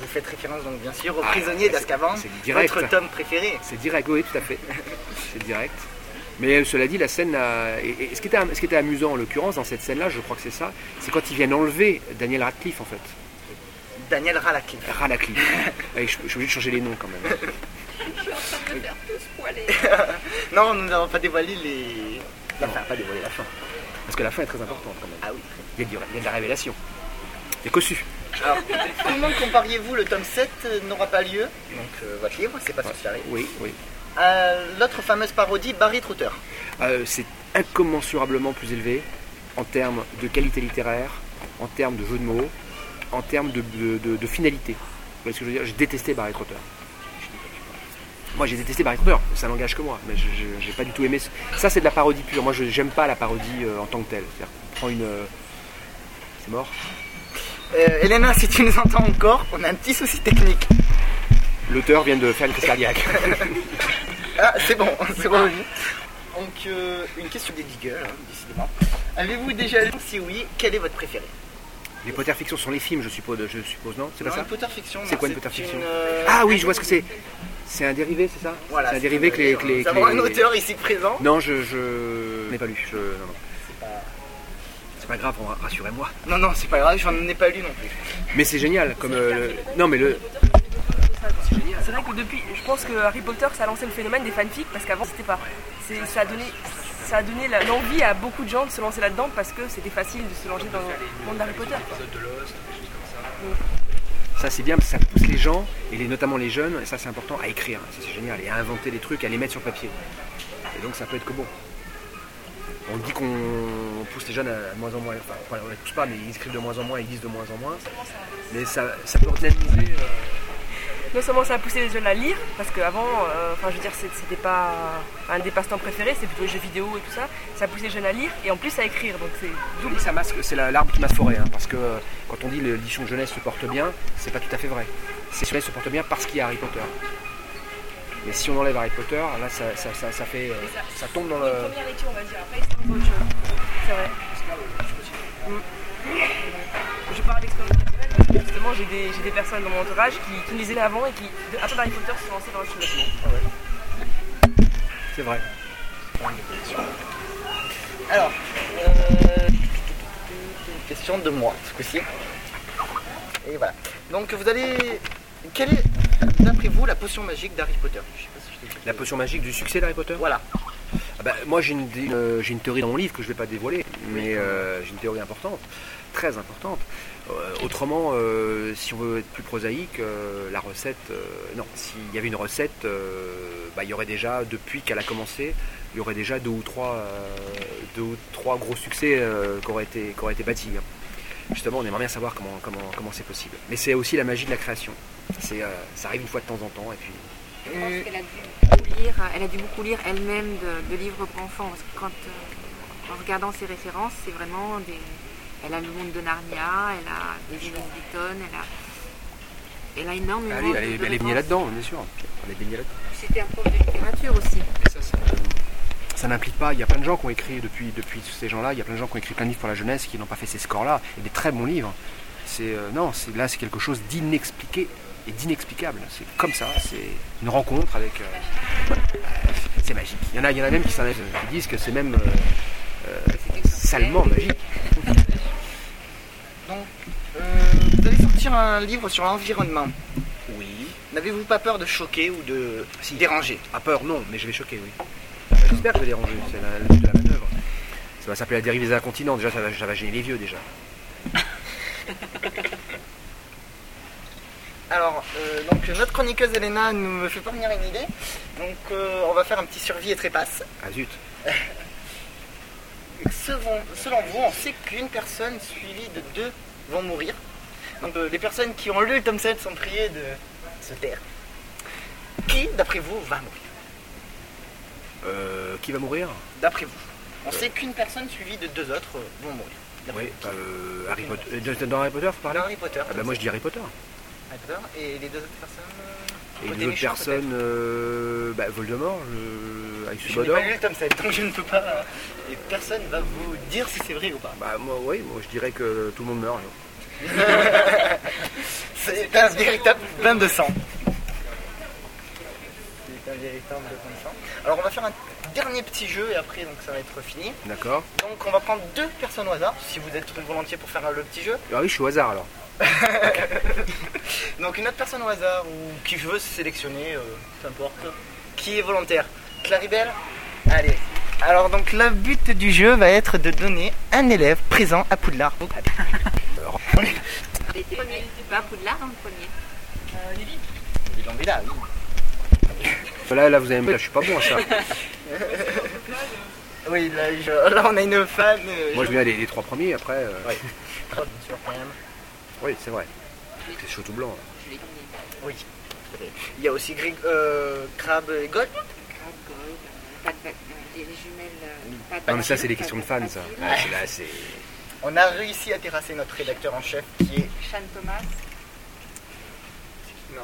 [SPEAKER 5] Vous faites référence donc bien sûr au
[SPEAKER 7] Ah,
[SPEAKER 5] prisonnier d'Azkaban, votre tome préféré.
[SPEAKER 7] C'est direct, oui, tout à fait. c'est direct. Mais euh, cela dit, la scène. a- et- et ce, qui était, ce qui était amusant en l'occurrence dans cette scène-là, je crois que c'est ça, c'est quand ils viennent enlever Daniel Radcliffe en fait.
[SPEAKER 5] Daniel Radcliffe.
[SPEAKER 7] Radcliffe. [laughs] Ouais, je, je suis obligé de changer les noms quand même. [laughs]
[SPEAKER 5] Non, nous n'avons pas dévoilé les. La fin, pas dévoilé la fin.
[SPEAKER 7] Parce que la fin est très importante quand même.
[SPEAKER 5] Ah oui.
[SPEAKER 7] Il y a, du- il y a de la révélation. C'est cossu.
[SPEAKER 5] Alors, comment compariez-vous le tome 7 euh, n'aura pas lieu, donc euh, votre livre, c'est pas sorcier,
[SPEAKER 7] Oui, oui.
[SPEAKER 5] À l'autre fameuse parodie Barry Trotter.
[SPEAKER 7] Euh, c'est incommensurablement plus élevé en termes de qualité littéraire, en termes de jeu de mots, en termes de, de- de- de finalité. Vous voyez ce que je veux dire? J'ai détesté Barry Trotter. Moi j'ai détesté Barry Trotter, ça n'engage que moi, mais j'ai pas du tout aimé. ce- Ça c'est de la parodie pure, moi je j'aime pas la parodie euh, en tant que telle. C'est-à-dire qu'on prend une. euh, C'est mort
[SPEAKER 5] Euh, Elena, si tu nous entends encore, on a un petit souci technique.
[SPEAKER 7] L'auteur vient de faire une crise cardiaque. [laughs]
[SPEAKER 5] Ah, c'est bon, c'est bon. Donc, euh, une question des diggers, hein, décidément. Avez-vous déjà lu Si oui, quel est votre préféré?
[SPEAKER 7] Les Potter fiction sont les films, je suppose, je suppose non? C'est pas ça
[SPEAKER 5] Potter fiction.
[SPEAKER 7] C'est quoi une Potter fiction
[SPEAKER 5] euh,
[SPEAKER 7] Ah oui, je vois ce que c'est. C'est un dérivé, c'est ça?
[SPEAKER 5] Voilà,
[SPEAKER 7] C'est un dérivé que les. que les-
[SPEAKER 5] Nous
[SPEAKER 7] que
[SPEAKER 5] avons un auteur ici présent.
[SPEAKER 7] Non, je, je n'ai pas lu. Je... Non, non.
[SPEAKER 5] C'est pas-
[SPEAKER 7] C'est pas grave, ra- rassurez-moi.
[SPEAKER 5] Non, non, c'est pas grave, j'en ai pas lu non plus.
[SPEAKER 7] Mais c'est génial, comme euh, le- non mais le.
[SPEAKER 6] C'est vrai que depuis, je pense que Harry Potter, ça a lancé le phénomène des fanfics parce qu'avant c'était pas. C'est- Ça a donné, ça a donné l'envie à beaucoup de gens de se lancer là-dedans parce que c'était facile de se lancer dans le monde d'Harry Potter.
[SPEAKER 7] Ça c'est bien, parce que ça pousse les gens et les, notamment les jeunes, et ça c'est important, à écrire. Ça c'est génial et à inventer des trucs, à les mettre sur papier. Et donc ça peut être que bon. On dit qu'on pousse les jeunes à, de moins en moins, enfin on ne les pousse pas, mais ils écrivent de moins en moins, ils lisent de moins en moins. Mais ça, ça peut dynamiser. euh,
[SPEAKER 6] Non seulement ça a poussé les jeunes à lire, parce qu'avant, euh, enfin je veux dire, c'est- c'était pas un des passe-temps préférés, c'était plutôt les jeux vidéo et tout ça. Ça a poussé les jeunes à lire et en plus à écrire, donc c'est double.
[SPEAKER 7] Ça masque, c'est la- l'arbre qui masque forêt, hein, parce que euh, quand on dit l'édition jeunesse se porte bien, c'est pas tout à fait vrai. C'est jeunesse se porte bien parce qu'il y a Harry Potter. Mais si on enlève Harry Potter, là ça, ça- ça- ça fait, euh, ça tombe dans le.
[SPEAKER 6] Première lecture, on va dire, après c'est autre chose. C'est vrai. Mm. Je parle d'expérience justement j'ai des, personnes dans mon entourage qui, qui me lisaient avant et qui, après Harry Potter, se sont lancées dans le chose.
[SPEAKER 7] C'est vrai.
[SPEAKER 5] Alors, euh, une question de moi, ce coup-ci. Et voilà. Donc, vous allez. Quelle est, d'après vous, la potion magique d'Harry Potter? Je sais pas si je t'ai dit.
[SPEAKER 7] La potion magique du succès d'Harry Potter?
[SPEAKER 5] Voilà.
[SPEAKER 7] Ah bah, Moi j'ai une, euh, j'ai une théorie dans mon livre que je ne vais pas dévoiler, mais euh, j'ai une théorie importante, très importante. Euh, autrement, euh, si on veut être plus prosaïque, euh, la recette, non, s'il y avait une recette, bah, il y aurait déjà, depuis qu'elle a commencé, il y aurait déjà deux ou trois, deux ou trois gros succès qui auraient été, été bâtis. hein. Justement, on aimerait bien savoir comment comment comment c'est possible. Mais c'est aussi la magie de la création. C'est, ça arrive une fois de temps en temps, et puis
[SPEAKER 8] Je pense qu'elle a dû beaucoup lire, elle a dû beaucoup lire elle-même de, livres pour enfants. Parce que en regardant ses références, c'est vraiment des. Elle a le monde de Narnia, elle a des Iris Beaton, elle a. Elle a énormément
[SPEAKER 7] elle est, elle
[SPEAKER 8] de-
[SPEAKER 7] elle est baignée là-dedans, bien sûr. Elle est baignée là-dedans.
[SPEAKER 8] C'était un prof de littérature aussi.
[SPEAKER 7] Et ça, ça, ça n'implique pas. Il y a plein de gens qui ont écrit depuis, depuis ces gens-là. Il y a plein de gens qui ont écrit plein de livres pour la jeunesse qui n'ont pas fait ces scores-là. Et des très bons livres. C'est euh, non, c'est là c'est quelque chose d'inexpliqué et d'inexplicable. C'est comme ça. C'est une rencontre avec. euh, euh, c'est magique. Il y en a, il y en a même qui, s'en- qui disent que c'est même euh, euh, salement magique.
[SPEAKER 5] Donc, euh, vous allez sortir un livre sur l'environnement.
[SPEAKER 7] Oui.
[SPEAKER 5] N'avez-vous pas peur de choquer ou de
[SPEAKER 7] Si.
[SPEAKER 5] déranger?
[SPEAKER 7] À peur, non, mais je vais choquer, oui. Euh, J'espère que je vais déranger. C'est la, le but de la manœuvre. Ça va s'appeler la dérive des incontinents. Déjà, ça va, ça va gêner les vieux déjà. [laughs]
[SPEAKER 5] Alors, euh, donc notre chroniqueuse Elena nous me fait parvenir une idée. Donc, euh, on va faire un petit survie et trépasse.
[SPEAKER 7] Ah zut. [laughs]
[SPEAKER 5] Selon, selon vous, on sait qu'une personne suivie de deux vont mourir. Donc, euh, les personnes qui ont lu le tome 7 sont priées de se taire. Qui, d'après vous, va mourir
[SPEAKER 7] Euh, qui va mourir
[SPEAKER 5] D'après vous. On sait qu'une personne suivie de deux autres euh, vont mourir.
[SPEAKER 7] Oui.
[SPEAKER 5] vous.
[SPEAKER 7] Euh, Harry Potter. euh, Dans Harry Potter, faut parler
[SPEAKER 5] Dans Harry Potter.
[SPEAKER 7] Ah bah moi je dis Harry Potter.
[SPEAKER 5] Harry Potter. Et les deux autres personnes euh,
[SPEAKER 7] Et les autres personnes, euh, bah, Voldemort, je... avec
[SPEAKER 5] Je n'ai pas lu le tome 7, donc je ne peux pas. euh, Et personne va vous dire si c'est vrai ou pas.
[SPEAKER 7] Bah moi oui, moi je dirais que tout le monde meurt. [laughs]
[SPEAKER 5] C'est un véritable bain de sang. C'est un véritable bain de sang. Alors on va faire un dernier petit jeu et après donc ça va être fini.
[SPEAKER 7] D'accord.
[SPEAKER 5] Donc on va prendre deux personnes au hasard, si vous êtes volontiers pour faire le petit jeu.
[SPEAKER 7] Ah oui, je suis au hasard alors. [laughs]
[SPEAKER 5] Donc une autre personne au hasard ou qui veut se sélectionner, euh, peu importe. Qui est volontaire Claribel Allez. Alors donc le but du jeu va être de donner un élève présent à Poudlard.
[SPEAKER 8] Les premiers. Pas Poudlard dans le premier.
[SPEAKER 5] Mis là, oui.
[SPEAKER 7] Là, là vous allez me dire, je suis pas bon à ça. [laughs]
[SPEAKER 5] Oui, là, je- là, on a une fan. euh,
[SPEAKER 7] Moi je viens les, les trois premiers après. euh,
[SPEAKER 5] Ouais. Bien sûr, quand même.
[SPEAKER 7] Oui, c'est vrai. C'est chaud tout blanc.
[SPEAKER 5] Oui. Il y a aussi Grig, euh, Crab et Gold.
[SPEAKER 8] Crab, Gold, pas de va- euh, les les jumelles. euh, pas de
[SPEAKER 7] Non mais ça c'est des questions de fans ça. Là, c'est.
[SPEAKER 5] On a réussi à terrasser notre rédacteur en chef qui est.
[SPEAKER 8] Sean Thomas.
[SPEAKER 5] Non.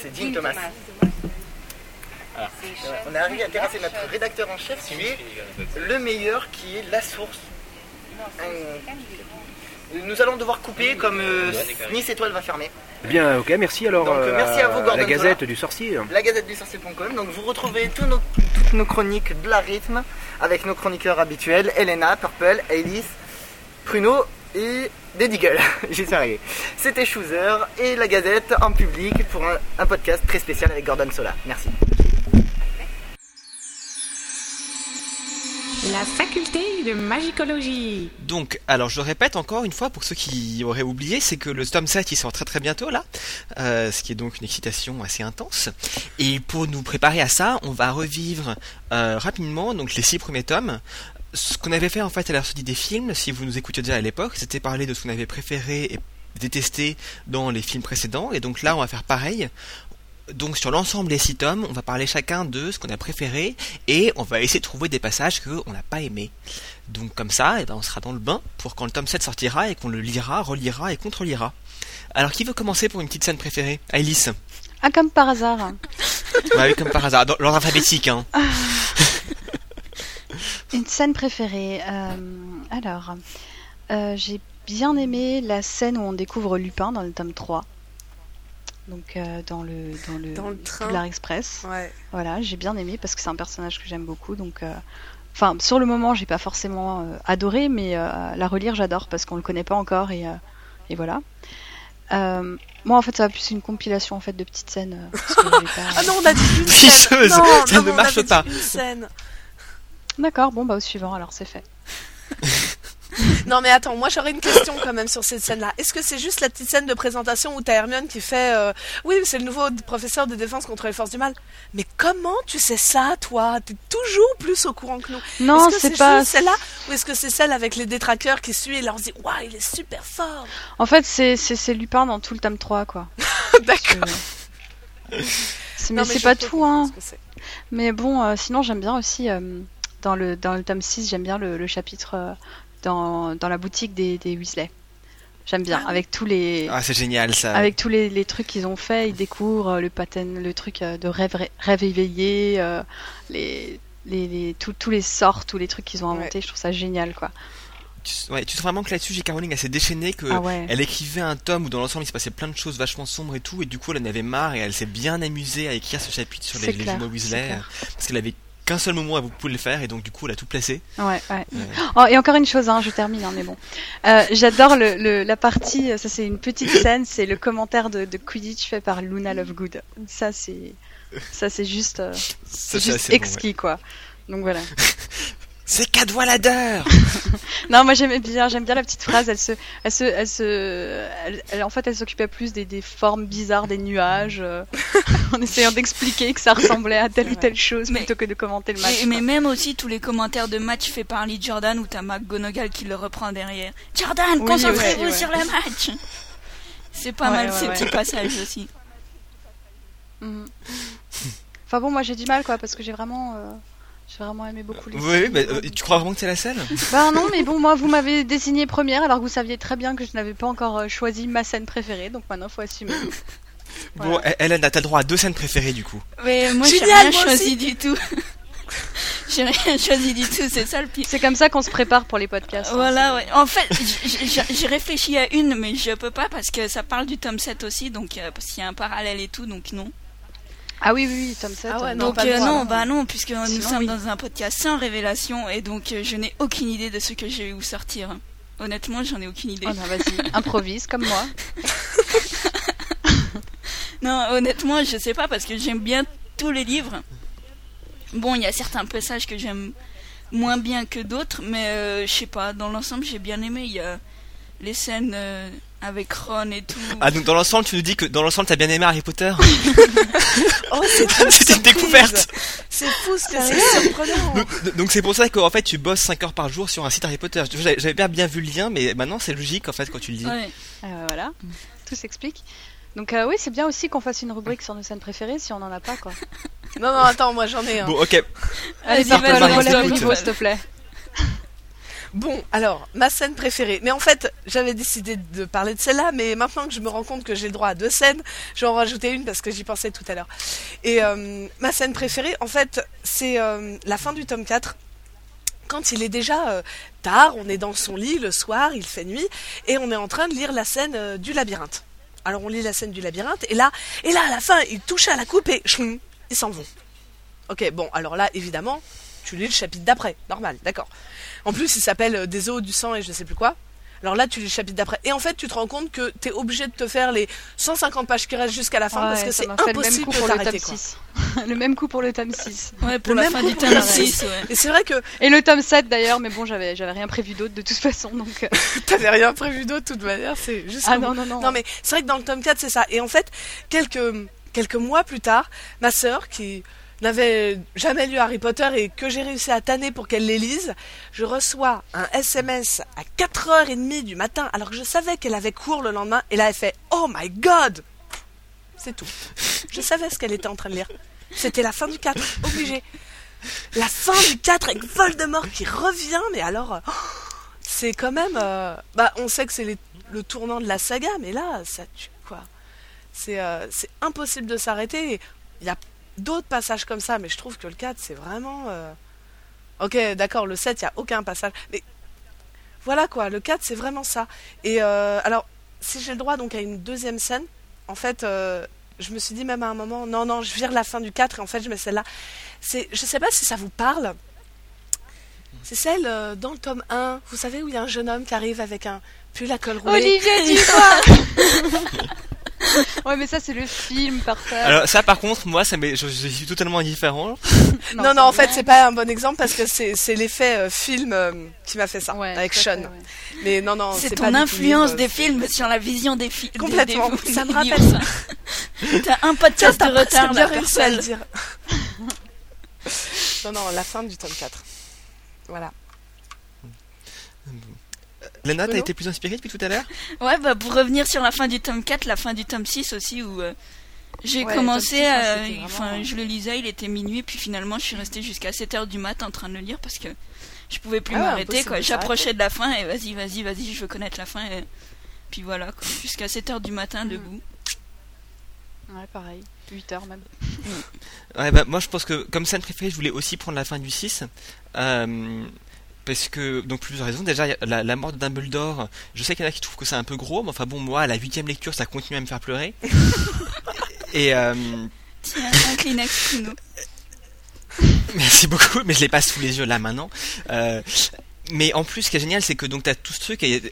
[SPEAKER 5] C'est
[SPEAKER 8] Dean
[SPEAKER 5] Thomas. On a arrivé à terrasser notre rédacteur en chef qui est le meilleur, qui est la source.
[SPEAKER 8] Non.
[SPEAKER 5] Nous allons devoir couper comme euh, Nice Étoile va fermer.
[SPEAKER 7] Bien, ok, merci alors.
[SPEAKER 5] Donc,
[SPEAKER 7] euh,
[SPEAKER 5] merci à vous, Gordon
[SPEAKER 7] La Gazette du Sorcier.
[SPEAKER 5] La Gazette du Sorcier.com. Donc vous retrouvez tous nos- toutes nos chroniques de la rythme avec nos chroniqueurs habituels Elena, Purple, Alice, Pruno et des Deagle. [laughs] J'y suis arrivé. C'était Chooser et la Gazette en public pour un, un podcast très spécial avec Gordon Sola. Merci.
[SPEAKER 1] La faculté de magicologie.
[SPEAKER 2] Donc, alors je répète encore une fois pour ceux qui auraient oublié, c'est que le tome 7 il sort très très bientôt là, euh, ce qui est donc une excitation assez intense. Et pour nous préparer à ça, on va revivre euh, rapidement donc les six premiers tomes. Ce qu'on avait fait en fait à la sortie des films, si vous nous écoutiez déjà à l'époque, c'était parler de ce qu'on avait préféré et détesté dans les films précédents. Et donc là, on va faire pareil. Donc sur l'ensemble des six tomes, on va parler chacun de ce qu'on a préféré et on va essayer de trouver des passages qu'on n'a pas aimés. Donc comme ça, eh ben, on sera dans le bain pour quand le tome 7 sortira et qu'on le lira, relira et contre-lira. Alors qui veut commencer pour une petite scène préférée? Alice
[SPEAKER 10] Ah, comme par hasard. [laughs]
[SPEAKER 2] Bah oui, comme par hasard, dans l'ordre alphabétique. Hein. [laughs]
[SPEAKER 10] Une scène préférée. euh, alors, euh, j'ai bien aimé la scène où on découvre Lupin dans le tome 3. Donc, euh, dans le, dans le,
[SPEAKER 3] Dans le train.
[SPEAKER 10] Poudlard Express.
[SPEAKER 3] Ouais.
[SPEAKER 10] Voilà, j'ai bien aimé parce que c'est un personnage que j'aime beaucoup. Donc, euh, enfin, sur le moment, j'ai pas forcément euh, adoré, mais euh, la relire, j'adore parce qu'on le connaît pas encore et, euh, et voilà. Euh, moi, en fait, ça va plus une compilation en fait de petites scènes. parce que j'ai pas- [laughs]
[SPEAKER 3] Ah non, on a dit une scène.
[SPEAKER 2] Tricheuse,
[SPEAKER 3] Non,
[SPEAKER 2] ça
[SPEAKER 3] non,
[SPEAKER 2] ne
[SPEAKER 3] on
[SPEAKER 2] marche pas.
[SPEAKER 10] D'accord, bon bah au suivant, alors c'est fait. [laughs] [laughs]
[SPEAKER 3] Non mais attends, moi j'aurais une question quand même sur cette scène-là. Est-ce que c'est juste la petite scène de présentation où t'as Hermione qui fait euh, Oui, mais c'est le nouveau professeur de défense contre les forces du mal. Mais comment tu sais ça, toi? T'es toujours plus au courant que nous.
[SPEAKER 10] Non,
[SPEAKER 3] est-ce que
[SPEAKER 10] c'est
[SPEAKER 3] c'est
[SPEAKER 10] pas.
[SPEAKER 3] celle-là? Ou est-ce que c'est celle avec les détraqueurs qui suivent et leur dit Waouh, il est super fort?
[SPEAKER 10] En fait, c'est c'est c'est Lupin dans tout le tome 3 quoi. [laughs]
[SPEAKER 3] D'accord.
[SPEAKER 10] Mais c'est pas tout hein.
[SPEAKER 3] ce.
[SPEAKER 10] Mais bon, euh, sinon j'aime bien aussi euh, dans le dans le tome 6, j'aime bien le, le chapitre euh, dans, dans la boutique des, des Weasley. J'aime bien
[SPEAKER 3] Ah.
[SPEAKER 10] avec tous les
[SPEAKER 2] Ah, c'est génial ça.
[SPEAKER 10] avec tous les, les trucs qu'ils ont fait, ils découvrent euh, le pattern, le truc euh, de rêve, rêve éveillé, euh, les, les, les- tous- tous les sorts, tous les trucs qu'ils ont inventés. Je trouve ça génial, quoi.
[SPEAKER 2] Tu, ouais, tu sens vraiment que là-dessus, J.K. Rowling elle s'est déchaînée, que
[SPEAKER 10] Ah ouais.
[SPEAKER 2] elle écrivait un tome où dans l'ensemble il se passait plein de choses vachement sombres et tout, et du coup elle en avait marre et elle s'est bien amusée à écrire ce chapitre sur les, les jumeaux Weasley, parce qu'elle avait qu'un seul moment vous pouvez le faire et donc du coup elle a tout placé.
[SPEAKER 10] Ouais, ouais.
[SPEAKER 2] Euh,
[SPEAKER 10] Oh, et encore une chose, hein, je termine, hein, mais bon. Euh, J'adore le, le- la partie, ça c'est une petite [coughs] scène, c'est le commentaire de, de Quidditch fait par Luna Lovegood. Ça c'est, ça c'est juste, euh,
[SPEAKER 2] ça,
[SPEAKER 10] juste
[SPEAKER 2] assez bon, ouais.
[SPEAKER 10] exquis, quoi. Donc voilà. [laughs]
[SPEAKER 2] C'est Cadwallader [laughs]
[SPEAKER 10] Non, moi j'aimais bien, j'aime bien la petite phrase. Elle se, elle se, elle se, elle- elle- en fait, elle s'occupait plus des, des formes bizarres des nuages, euh, [laughs] en essayant d'expliquer que ça ressemblait à telle ou telle chose
[SPEAKER 4] Mais-
[SPEAKER 10] plutôt que de commenter le match.
[SPEAKER 4] Mais, mais même aussi tous les commentaires de match faits par Lee Jordan où t'as McGonagall qui le reprend derrière. Jordan,
[SPEAKER 10] Oui,
[SPEAKER 4] concentrez-vous
[SPEAKER 10] ouais, ouais.
[SPEAKER 4] sur le match C'est pas
[SPEAKER 10] Ouais,
[SPEAKER 4] mal
[SPEAKER 10] ouais,
[SPEAKER 4] ces
[SPEAKER 10] ouais.
[SPEAKER 4] petits passages aussi.
[SPEAKER 10] Mhm. Enfin bon, moi j'ai du mal quoi, parce que j'ai vraiment, euh, j'ai vraiment aimé beaucoup les.
[SPEAKER 2] Oui, mais euh, tu crois vraiment que c'est la seule
[SPEAKER 10] Bah non, mais bon, moi vous [laughs] m'avez désigné première alors que vous saviez très bien que je n'avais pas encore euh, choisi ma scène préférée, donc maintenant faut assumer. [laughs]
[SPEAKER 2] Bon, Hélène, t'as le droit à deux scènes préférées du coup.
[SPEAKER 4] Mais moi j'ai rien
[SPEAKER 3] moi
[SPEAKER 4] choisi
[SPEAKER 3] aussi.
[SPEAKER 4] du tout. [laughs] j'ai rien choisi du tout, c'est ça le pire.
[SPEAKER 10] C'est comme ça qu'on se prépare pour les podcasts. hein,
[SPEAKER 4] Voilà, ouais. En fait, j'ai réfléchi à une, mais je peux pas parce que ça parle du tome 7 aussi, donc euh, parce qu'il y a un parallèle et tout, donc non.
[SPEAKER 10] Ah oui, oui, oui, Tom 7.
[SPEAKER 3] Ah ouais, non,
[SPEAKER 4] donc euh, non, bah non, puisque nous sommes
[SPEAKER 10] oui.
[SPEAKER 4] dans un podcast sans révélation, et donc euh, je n'ai aucune idée de ce que je vais vous sortir. Honnêtement, j'en ai aucune idée.
[SPEAKER 10] Oh non, vas-y, improvise comme moi. [laughs]
[SPEAKER 4] Non, honnêtement, je sais pas parce que j'aime bien tous les livres. Bon, il y a certains passages que j'aime moins bien que d'autres, mais euh, je sais pas, dans l'ensemble, j'ai bien aimé. Il y a les scènes euh, avec Ron et tout.
[SPEAKER 2] Ah, donc dans l'ensemble, tu nous dis que dans l'ensemble, t'as bien aimé Harry Potter [laughs]
[SPEAKER 3] Oh, c'est [laughs] une
[SPEAKER 2] découverte
[SPEAKER 3] C'est fou, c'est c'est surprenant.
[SPEAKER 2] Donc- c'est pour ça qu'en fait, tu bosses 5 heures par jour sur un site Harry Potter. J'avais bien, bien vu le lien, mais maintenant c'est logique en fait quand tu le dis.
[SPEAKER 4] Ouais.
[SPEAKER 10] Euh, voilà, tout s'explique. Donc euh, oui, c'est bien aussi qu'on fasse une rubrique sur nos scènes préférées si on en a pas quoi.
[SPEAKER 3] Non, non, attends, moi j'en ai un.
[SPEAKER 2] Bon, ok.
[SPEAKER 10] Allez, le
[SPEAKER 2] vas-y.
[SPEAKER 10] niveau s'il te plaît.
[SPEAKER 3] Bon, alors, ma scène préférée. Mais en fait, j'avais décidé de parler de celle-là, mais maintenant que je me rends compte que j'ai le droit à deux scènes, je vais en rajouter une parce que j'y pensais tout à l'heure. Et euh, ma scène préférée, en fait, c'est euh, la fin du tome 4. Quand il est déjà euh, tard, on est dans son lit le soir, il fait nuit, et on est en train de lire la scène du labyrinthe. Alors on lit la scène du labyrinthe, et là, et là à la fin, il touche à la coupe et ils s'en vont. Ok, bon, alors là, évidemment, tu lis le chapitre d'après, normal, d'accord. En plus, il s'appelle euh, Des eaux, du sang et je sais plus quoi. Alors là, tu lis le chapitre d'après. Et en fait, tu te rends compte que tu es obligé de te faire les 150 pages qui restent jusqu'à la fin parce que c'est impossible
[SPEAKER 10] coup
[SPEAKER 3] de
[SPEAKER 10] pour le
[SPEAKER 3] t'arrêter.
[SPEAKER 10] tome
[SPEAKER 3] quoi.
[SPEAKER 10] 6. [laughs] le même coup pour le tome 6.
[SPEAKER 4] Ouais, pour
[SPEAKER 3] Le
[SPEAKER 4] la
[SPEAKER 3] même
[SPEAKER 4] fin
[SPEAKER 3] coup
[SPEAKER 4] du tome
[SPEAKER 3] le
[SPEAKER 4] 6, ouais.
[SPEAKER 3] Et c'est vrai que
[SPEAKER 10] Et le tome 7 d'ailleurs, mais bon, j'avais j'avais rien prévu d'autre de toute façon donc. euh, [laughs]
[SPEAKER 3] t'avais rien prévu d'autre, de toute manière, c'est juste.
[SPEAKER 10] Ah non, non, non.
[SPEAKER 3] Non, mais c'est vrai que dans le tome 4, c'est ça. Et en fait, quelques, quelques mois plus tard, ma sœur, qui n'avait jamais lu Harry Potter et que j'ai réussi à tanner pour qu'elle les lise, je reçois un SMS à 4h30 du matin, alors que je savais qu'elle avait cours le lendemain, et là, elle fait Oh my god C'est tout. Je savais ce qu'elle était en train de lire. C'était la fin du 4, obligé. La fin du 4 avec Voldemort qui revient, mais alors. euh, c'est quand même. euh, bah, on sait que c'est le tournant de la saga, mais là, ça tue quoi. C'est euh, c'est impossible de s'arrêter. Il y a d'autres passages comme ça, mais je trouve que le 4, c'est vraiment. euh, Ok, d'accord, le 7, il n'y a aucun passage. Mais voilà quoi, le 4, c'est vraiment ça. Et euh, alors, si j'ai le droit donc à une deuxième scène, en fait, euh, je me suis dit même à un moment, non, non, je vire la fin du 4 et en fait, je mets celle-là. C'est, je sais pas si ça vous parle. C'est celle euh, dans le tome 1, vous savez, où il y a un jeune homme qui arrive avec un pull à col roulé. [laughs] [laughs]
[SPEAKER 10] Ouais, mais ça c'est le film par terre.
[SPEAKER 2] Alors ça par contre, moi, ça m'est- je, je suis totalement indifférent. [laughs]
[SPEAKER 3] Non, non, en fait, c'est pas un bon exemple parce que c'est, c'est l'effet euh, film euh, qui m'a fait ça,
[SPEAKER 10] Ouais,
[SPEAKER 3] avec Sean.
[SPEAKER 10] fait, ouais.
[SPEAKER 3] Mais non, non,
[SPEAKER 4] C'est ton
[SPEAKER 3] pas
[SPEAKER 4] influence des films sur la vision des films.
[SPEAKER 3] Complètement. [laughs] Ça me rappelle
[SPEAKER 4] ça. T'as un podcast de retard
[SPEAKER 3] bien réussi à le dire. non, non, la fin du tome 4. Voilà.
[SPEAKER 2] Lena, t'as été plus inspirée depuis tout à l'heure? [laughs]
[SPEAKER 4] Ouais, bah pour revenir sur la fin du tome 4, la fin du tome 6 aussi, où euh, j'ai
[SPEAKER 10] Ouais,
[SPEAKER 4] commencé,
[SPEAKER 10] le tome 6, moi,
[SPEAKER 4] à-
[SPEAKER 10] c'était
[SPEAKER 4] enfin
[SPEAKER 10] vraiment-
[SPEAKER 4] je le lisais, il était minuit, puis finalement je suis restée jusqu'à 7h du matin en train de le lire parce que je pouvais plus
[SPEAKER 3] Ah
[SPEAKER 4] m'arrêter quoi.
[SPEAKER 3] de
[SPEAKER 4] J'approchais de la fin et vas-y, vas-y, vas-y, je veux connaître la fin et puis voilà. Jusqu'à 7h du matin
[SPEAKER 10] Mm.
[SPEAKER 4] debout.
[SPEAKER 10] Ouais, pareil. 8 heures même.
[SPEAKER 2] Ouais, bah, moi je pense que comme scène préférée, je voulais aussi prendre la fin du 6. Euh, parce que, donc plusieurs raisons. Déjà, la, la mort de Dumbledore, je sais qu'il y en a qui trouvent que c'est un peu gros, mais enfin bon, moi, à la huitième lecture, ça continue à me faire pleurer. [laughs] Et euh,
[SPEAKER 4] Tiens, un Kleenex [laughs]
[SPEAKER 2] merci beaucoup, mais je les passe sous les yeux là maintenant. Euh, mais en plus, ce qui est génial, c'est que donc t'as tout ce truc et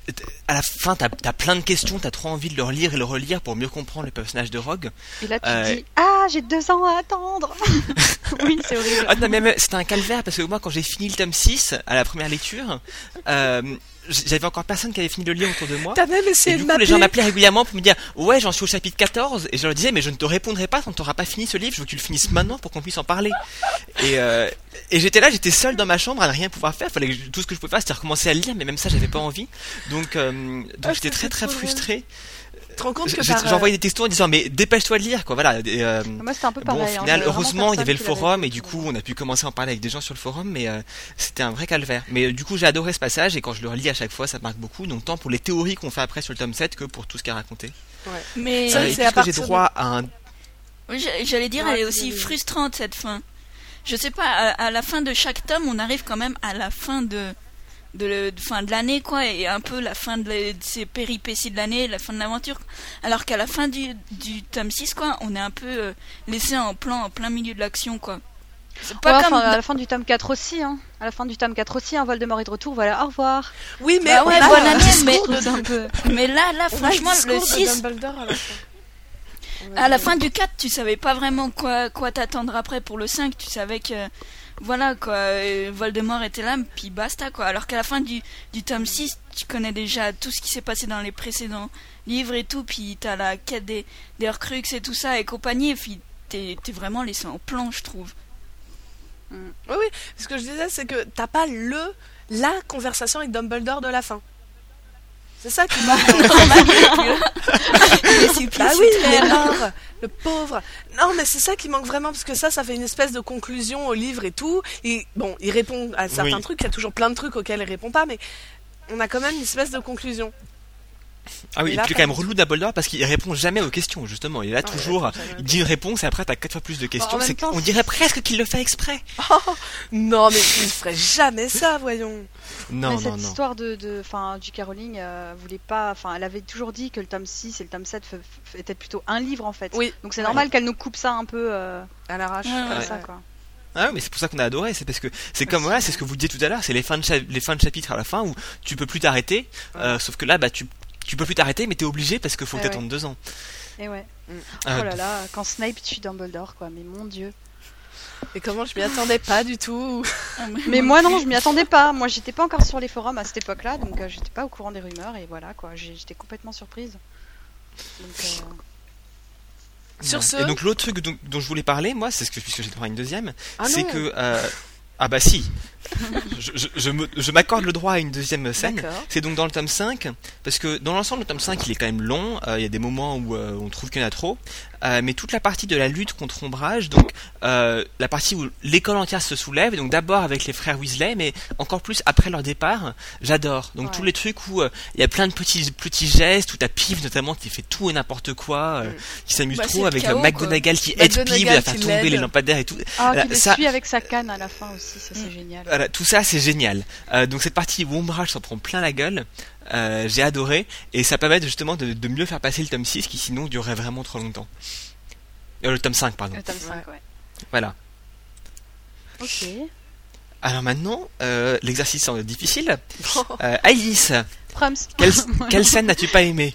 [SPEAKER 2] à la fin, t'as as plein de questions, t'as trop envie de le relire et le relire pour mieux comprendre le personnage de Rogue.
[SPEAKER 10] Et là, tu
[SPEAKER 2] Euh,
[SPEAKER 10] dis Ah, j'ai deux ans à attendre [laughs] Oui, c'est horrible.
[SPEAKER 2] Ah non, mais c'était un calvaire parce que moi, quand j'ai fini le tome 6 à la première lecture, euh, j'avais encore personne qui avait fini de le lire autour de moi.
[SPEAKER 3] T'as même
[SPEAKER 2] Et
[SPEAKER 3] essayé
[SPEAKER 2] du
[SPEAKER 3] de
[SPEAKER 2] coup, les gens m'appelaient régulièrement pour me dire Ouais, j'en suis au chapitre 14. Et je leur disais Mais je ne te répondrai pas tant que t'auras pas fini ce livre. Je veux que tu le finisses maintenant pour qu'on puisse en parler. Et, euh, et j'étais là, j'étais seul dans ma chambre à ne rien pouvoir faire. Fallait que tout ce que je pouvais faire, c'était recommencer à lire. Mais même ça, j'avais pas envie. Donc, euh, donc
[SPEAKER 3] Ah,
[SPEAKER 2] j'étais très très frustré.
[SPEAKER 3] Te rends compte que
[SPEAKER 2] J'ai-
[SPEAKER 3] par, euh,
[SPEAKER 2] J'envoyais des textos en disant Mais dépêche-toi de lire. Quoi. Voilà. Et, euh,
[SPEAKER 10] Moi, c'était un peu
[SPEAKER 2] Bon,
[SPEAKER 10] pareil.
[SPEAKER 2] au
[SPEAKER 10] hein,
[SPEAKER 2] final, heureusement, il y avait le forum et du coup, on a pu commencer à en parler avec des gens sur le forum, mais euh, c'était un vrai calvaire. Mais euh, du coup, j'ai adoré ce passage et quand je le relis à chaque fois, ça me marque beaucoup. Donc, tant pour les théories qu'on fait après sur le tome 7 que pour tout ce qu'il a raconté.
[SPEAKER 4] Mais
[SPEAKER 3] Ça,
[SPEAKER 2] Euh, et
[SPEAKER 3] c'est
[SPEAKER 2] j'ai
[SPEAKER 3] partir
[SPEAKER 2] droit à un.
[SPEAKER 4] Oui, j'allais dire,
[SPEAKER 3] Ouais,
[SPEAKER 4] elle est aussi
[SPEAKER 3] oui.
[SPEAKER 4] frustrante cette fin. Je sais pas, à, à la fin de chaque tome, on arrive quand même à la fin de de, le- de fin de l'année quoi, et un peu la fin de, la- de ces péripéties de l'année, la fin de l'aventure. Alors qu'à la fin du, du tome 6 quoi, on est un peu euh, laissé en plan en plein milieu de l'action quoi. C'est pas
[SPEAKER 10] Ouais,
[SPEAKER 4] comme
[SPEAKER 10] enfin, à la fin du tome 4 aussi, hein. À la fin du tome 4 aussi, un Voldemort est de retour, voilà, au revoir.
[SPEAKER 3] Oui, mais
[SPEAKER 4] Bah ouais, année, mais- [laughs]
[SPEAKER 10] peu...
[SPEAKER 4] mais là là
[SPEAKER 3] on
[SPEAKER 4] franchement le
[SPEAKER 3] discours de
[SPEAKER 4] 6
[SPEAKER 3] Dumbledore à la fin.
[SPEAKER 4] À la fin du 4, tu savais pas vraiment quoi, quoi t'attendre après pour le 5. Tu savais que, voilà, quoi, euh, Voldemort était là, puis basta, quoi. Alors qu'à la fin du, du tome 6, tu connais déjà tout ce qui s'est passé dans les précédents livres et tout, puis t'as la quête des, des et tout ça et compagnie, et puis t'es vraiment laissé en plan, je trouve.
[SPEAKER 3] Oui, oui. Ce que je disais, c'est que t'as pas le la conversation avec Dumbledore de la fin. C'est ça qui. [laughs]
[SPEAKER 4] Les supplices,
[SPEAKER 3] bah oui, le pauvre. Non, mais c'est ça qui manque vraiment parce que ça, ça fait une espèce de conclusion au livre et tout. Et bon, il répond à certains
[SPEAKER 2] Oui.
[SPEAKER 3] trucs. Il y a toujours plein de trucs auxquels il répond pas, mais on a quand même une espèce de conclusion.
[SPEAKER 2] Ah oui,
[SPEAKER 3] Et
[SPEAKER 2] et
[SPEAKER 3] là,
[SPEAKER 2] puis
[SPEAKER 3] pas
[SPEAKER 2] quand même relou Dumbledore parce qu'il répond jamais aux questions, justement. Il est là
[SPEAKER 3] Ah, il
[SPEAKER 2] toujours.
[SPEAKER 3] aux
[SPEAKER 2] Il dit une réponse et après t'as quatre fois plus de questions.
[SPEAKER 10] temps,
[SPEAKER 2] on dirait presque qu'il le fait exprès. [laughs]
[SPEAKER 3] Non, mais il ferait jamais ça, voyons.
[SPEAKER 2] Non,
[SPEAKER 10] Mais
[SPEAKER 2] non,
[SPEAKER 10] cette
[SPEAKER 2] non.
[SPEAKER 10] histoire de, de fin, J.K. Rowling euh, voulait pas, enfin, elle avait toujours dit que le tome 6 et le tome 7 f- f- étaient plutôt un livre en fait.
[SPEAKER 3] Oui.
[SPEAKER 10] Donc c'est
[SPEAKER 3] Ouais.
[SPEAKER 10] normal qu'elle nous coupe ça un peu euh,
[SPEAKER 3] À l'arrache.
[SPEAKER 4] Ouais,
[SPEAKER 10] comme
[SPEAKER 4] ouais.
[SPEAKER 10] ça quoi.
[SPEAKER 2] Ah oui, mais c'est pour ça qu'on a adoré, c'est parce que c'est comme
[SPEAKER 10] Ouais,
[SPEAKER 2] voilà,
[SPEAKER 10] c'est
[SPEAKER 2] ce que vous disiez tout à l'heure, c'est les fins de les fins de chapitre à la fin où tu peux plus t'arrêter, euh, sauf que là bah tu tu peux plus t'arrêter mais t'es obligé parce qu'il faut
[SPEAKER 10] Ouais,
[SPEAKER 2] t'attendre deux ans.
[SPEAKER 10] Et ouais.
[SPEAKER 2] Euh,
[SPEAKER 10] Oh là là, quand Snape tue Dumbledore quoi, mais mon dieu.
[SPEAKER 3] Et comment je m'y attendais pas du tout. [laughs]
[SPEAKER 4] Ah,
[SPEAKER 10] Mais moi non, je m'y attendais pas. Moi j'étais pas encore sur les forums à cette époque-là, donc euh, j'étais pas au courant des rumeurs et voilà quoi, j'étais complètement surprise. Donc, euh,
[SPEAKER 3] Sur
[SPEAKER 2] ouais.
[SPEAKER 3] ce.
[SPEAKER 2] Et donc l'autre truc dont, dont je voulais parler, moi, c'est ce que puisque j'ai droit à une deuxième,
[SPEAKER 3] Ah
[SPEAKER 2] c'est que euh, ah bah si, je, je, je me- je m'accorde le droit à une deuxième scène. C'est donc dans le tome 5, parce que dans l'ensemble, le tome 5, il est quand même long, euh, il y a des moments où euh, on trouve qu'il y en a trop, euh, mais toute la partie de la lutte contre Ombrage, donc euh, la partie où l'école entière se soulève, donc d'abord avec les frères Weasley, mais encore plus après leur départ, j'adore. Donc
[SPEAKER 10] Ouais.
[SPEAKER 2] tous les trucs où euh, il y a plein de petits, petits gestes, où t'as Pive notamment qui fait tout et n'importe quoi, euh,
[SPEAKER 3] Mm.
[SPEAKER 2] qui s'amuse
[SPEAKER 4] Bah,
[SPEAKER 2] trop avec
[SPEAKER 4] chaos,
[SPEAKER 2] McGonagall qui aide Pive à faire tomber les lampadaires et tout.
[SPEAKER 10] Ah, qui le
[SPEAKER 2] ça-
[SPEAKER 10] suit avec sa canne à la fin aussi, ça c'est génial.
[SPEAKER 2] Voilà, tout ça c'est génial. Euh, donc cette partie où Ombrage s'en prend plein la gueule, euh, j'ai adoré et ça permet de- justement de, de mieux faire passer le tome 6 qui sinon durerait vraiment trop longtemps. Euh, le tome 5 pardon.
[SPEAKER 10] Le tome 5, ouais.
[SPEAKER 2] Voilà.
[SPEAKER 10] Ok.
[SPEAKER 2] Alors maintenant, euh, l'exercice semble difficile. Euh, Alice, quelle, [laughs] quelle scène n'as-tu pas aimé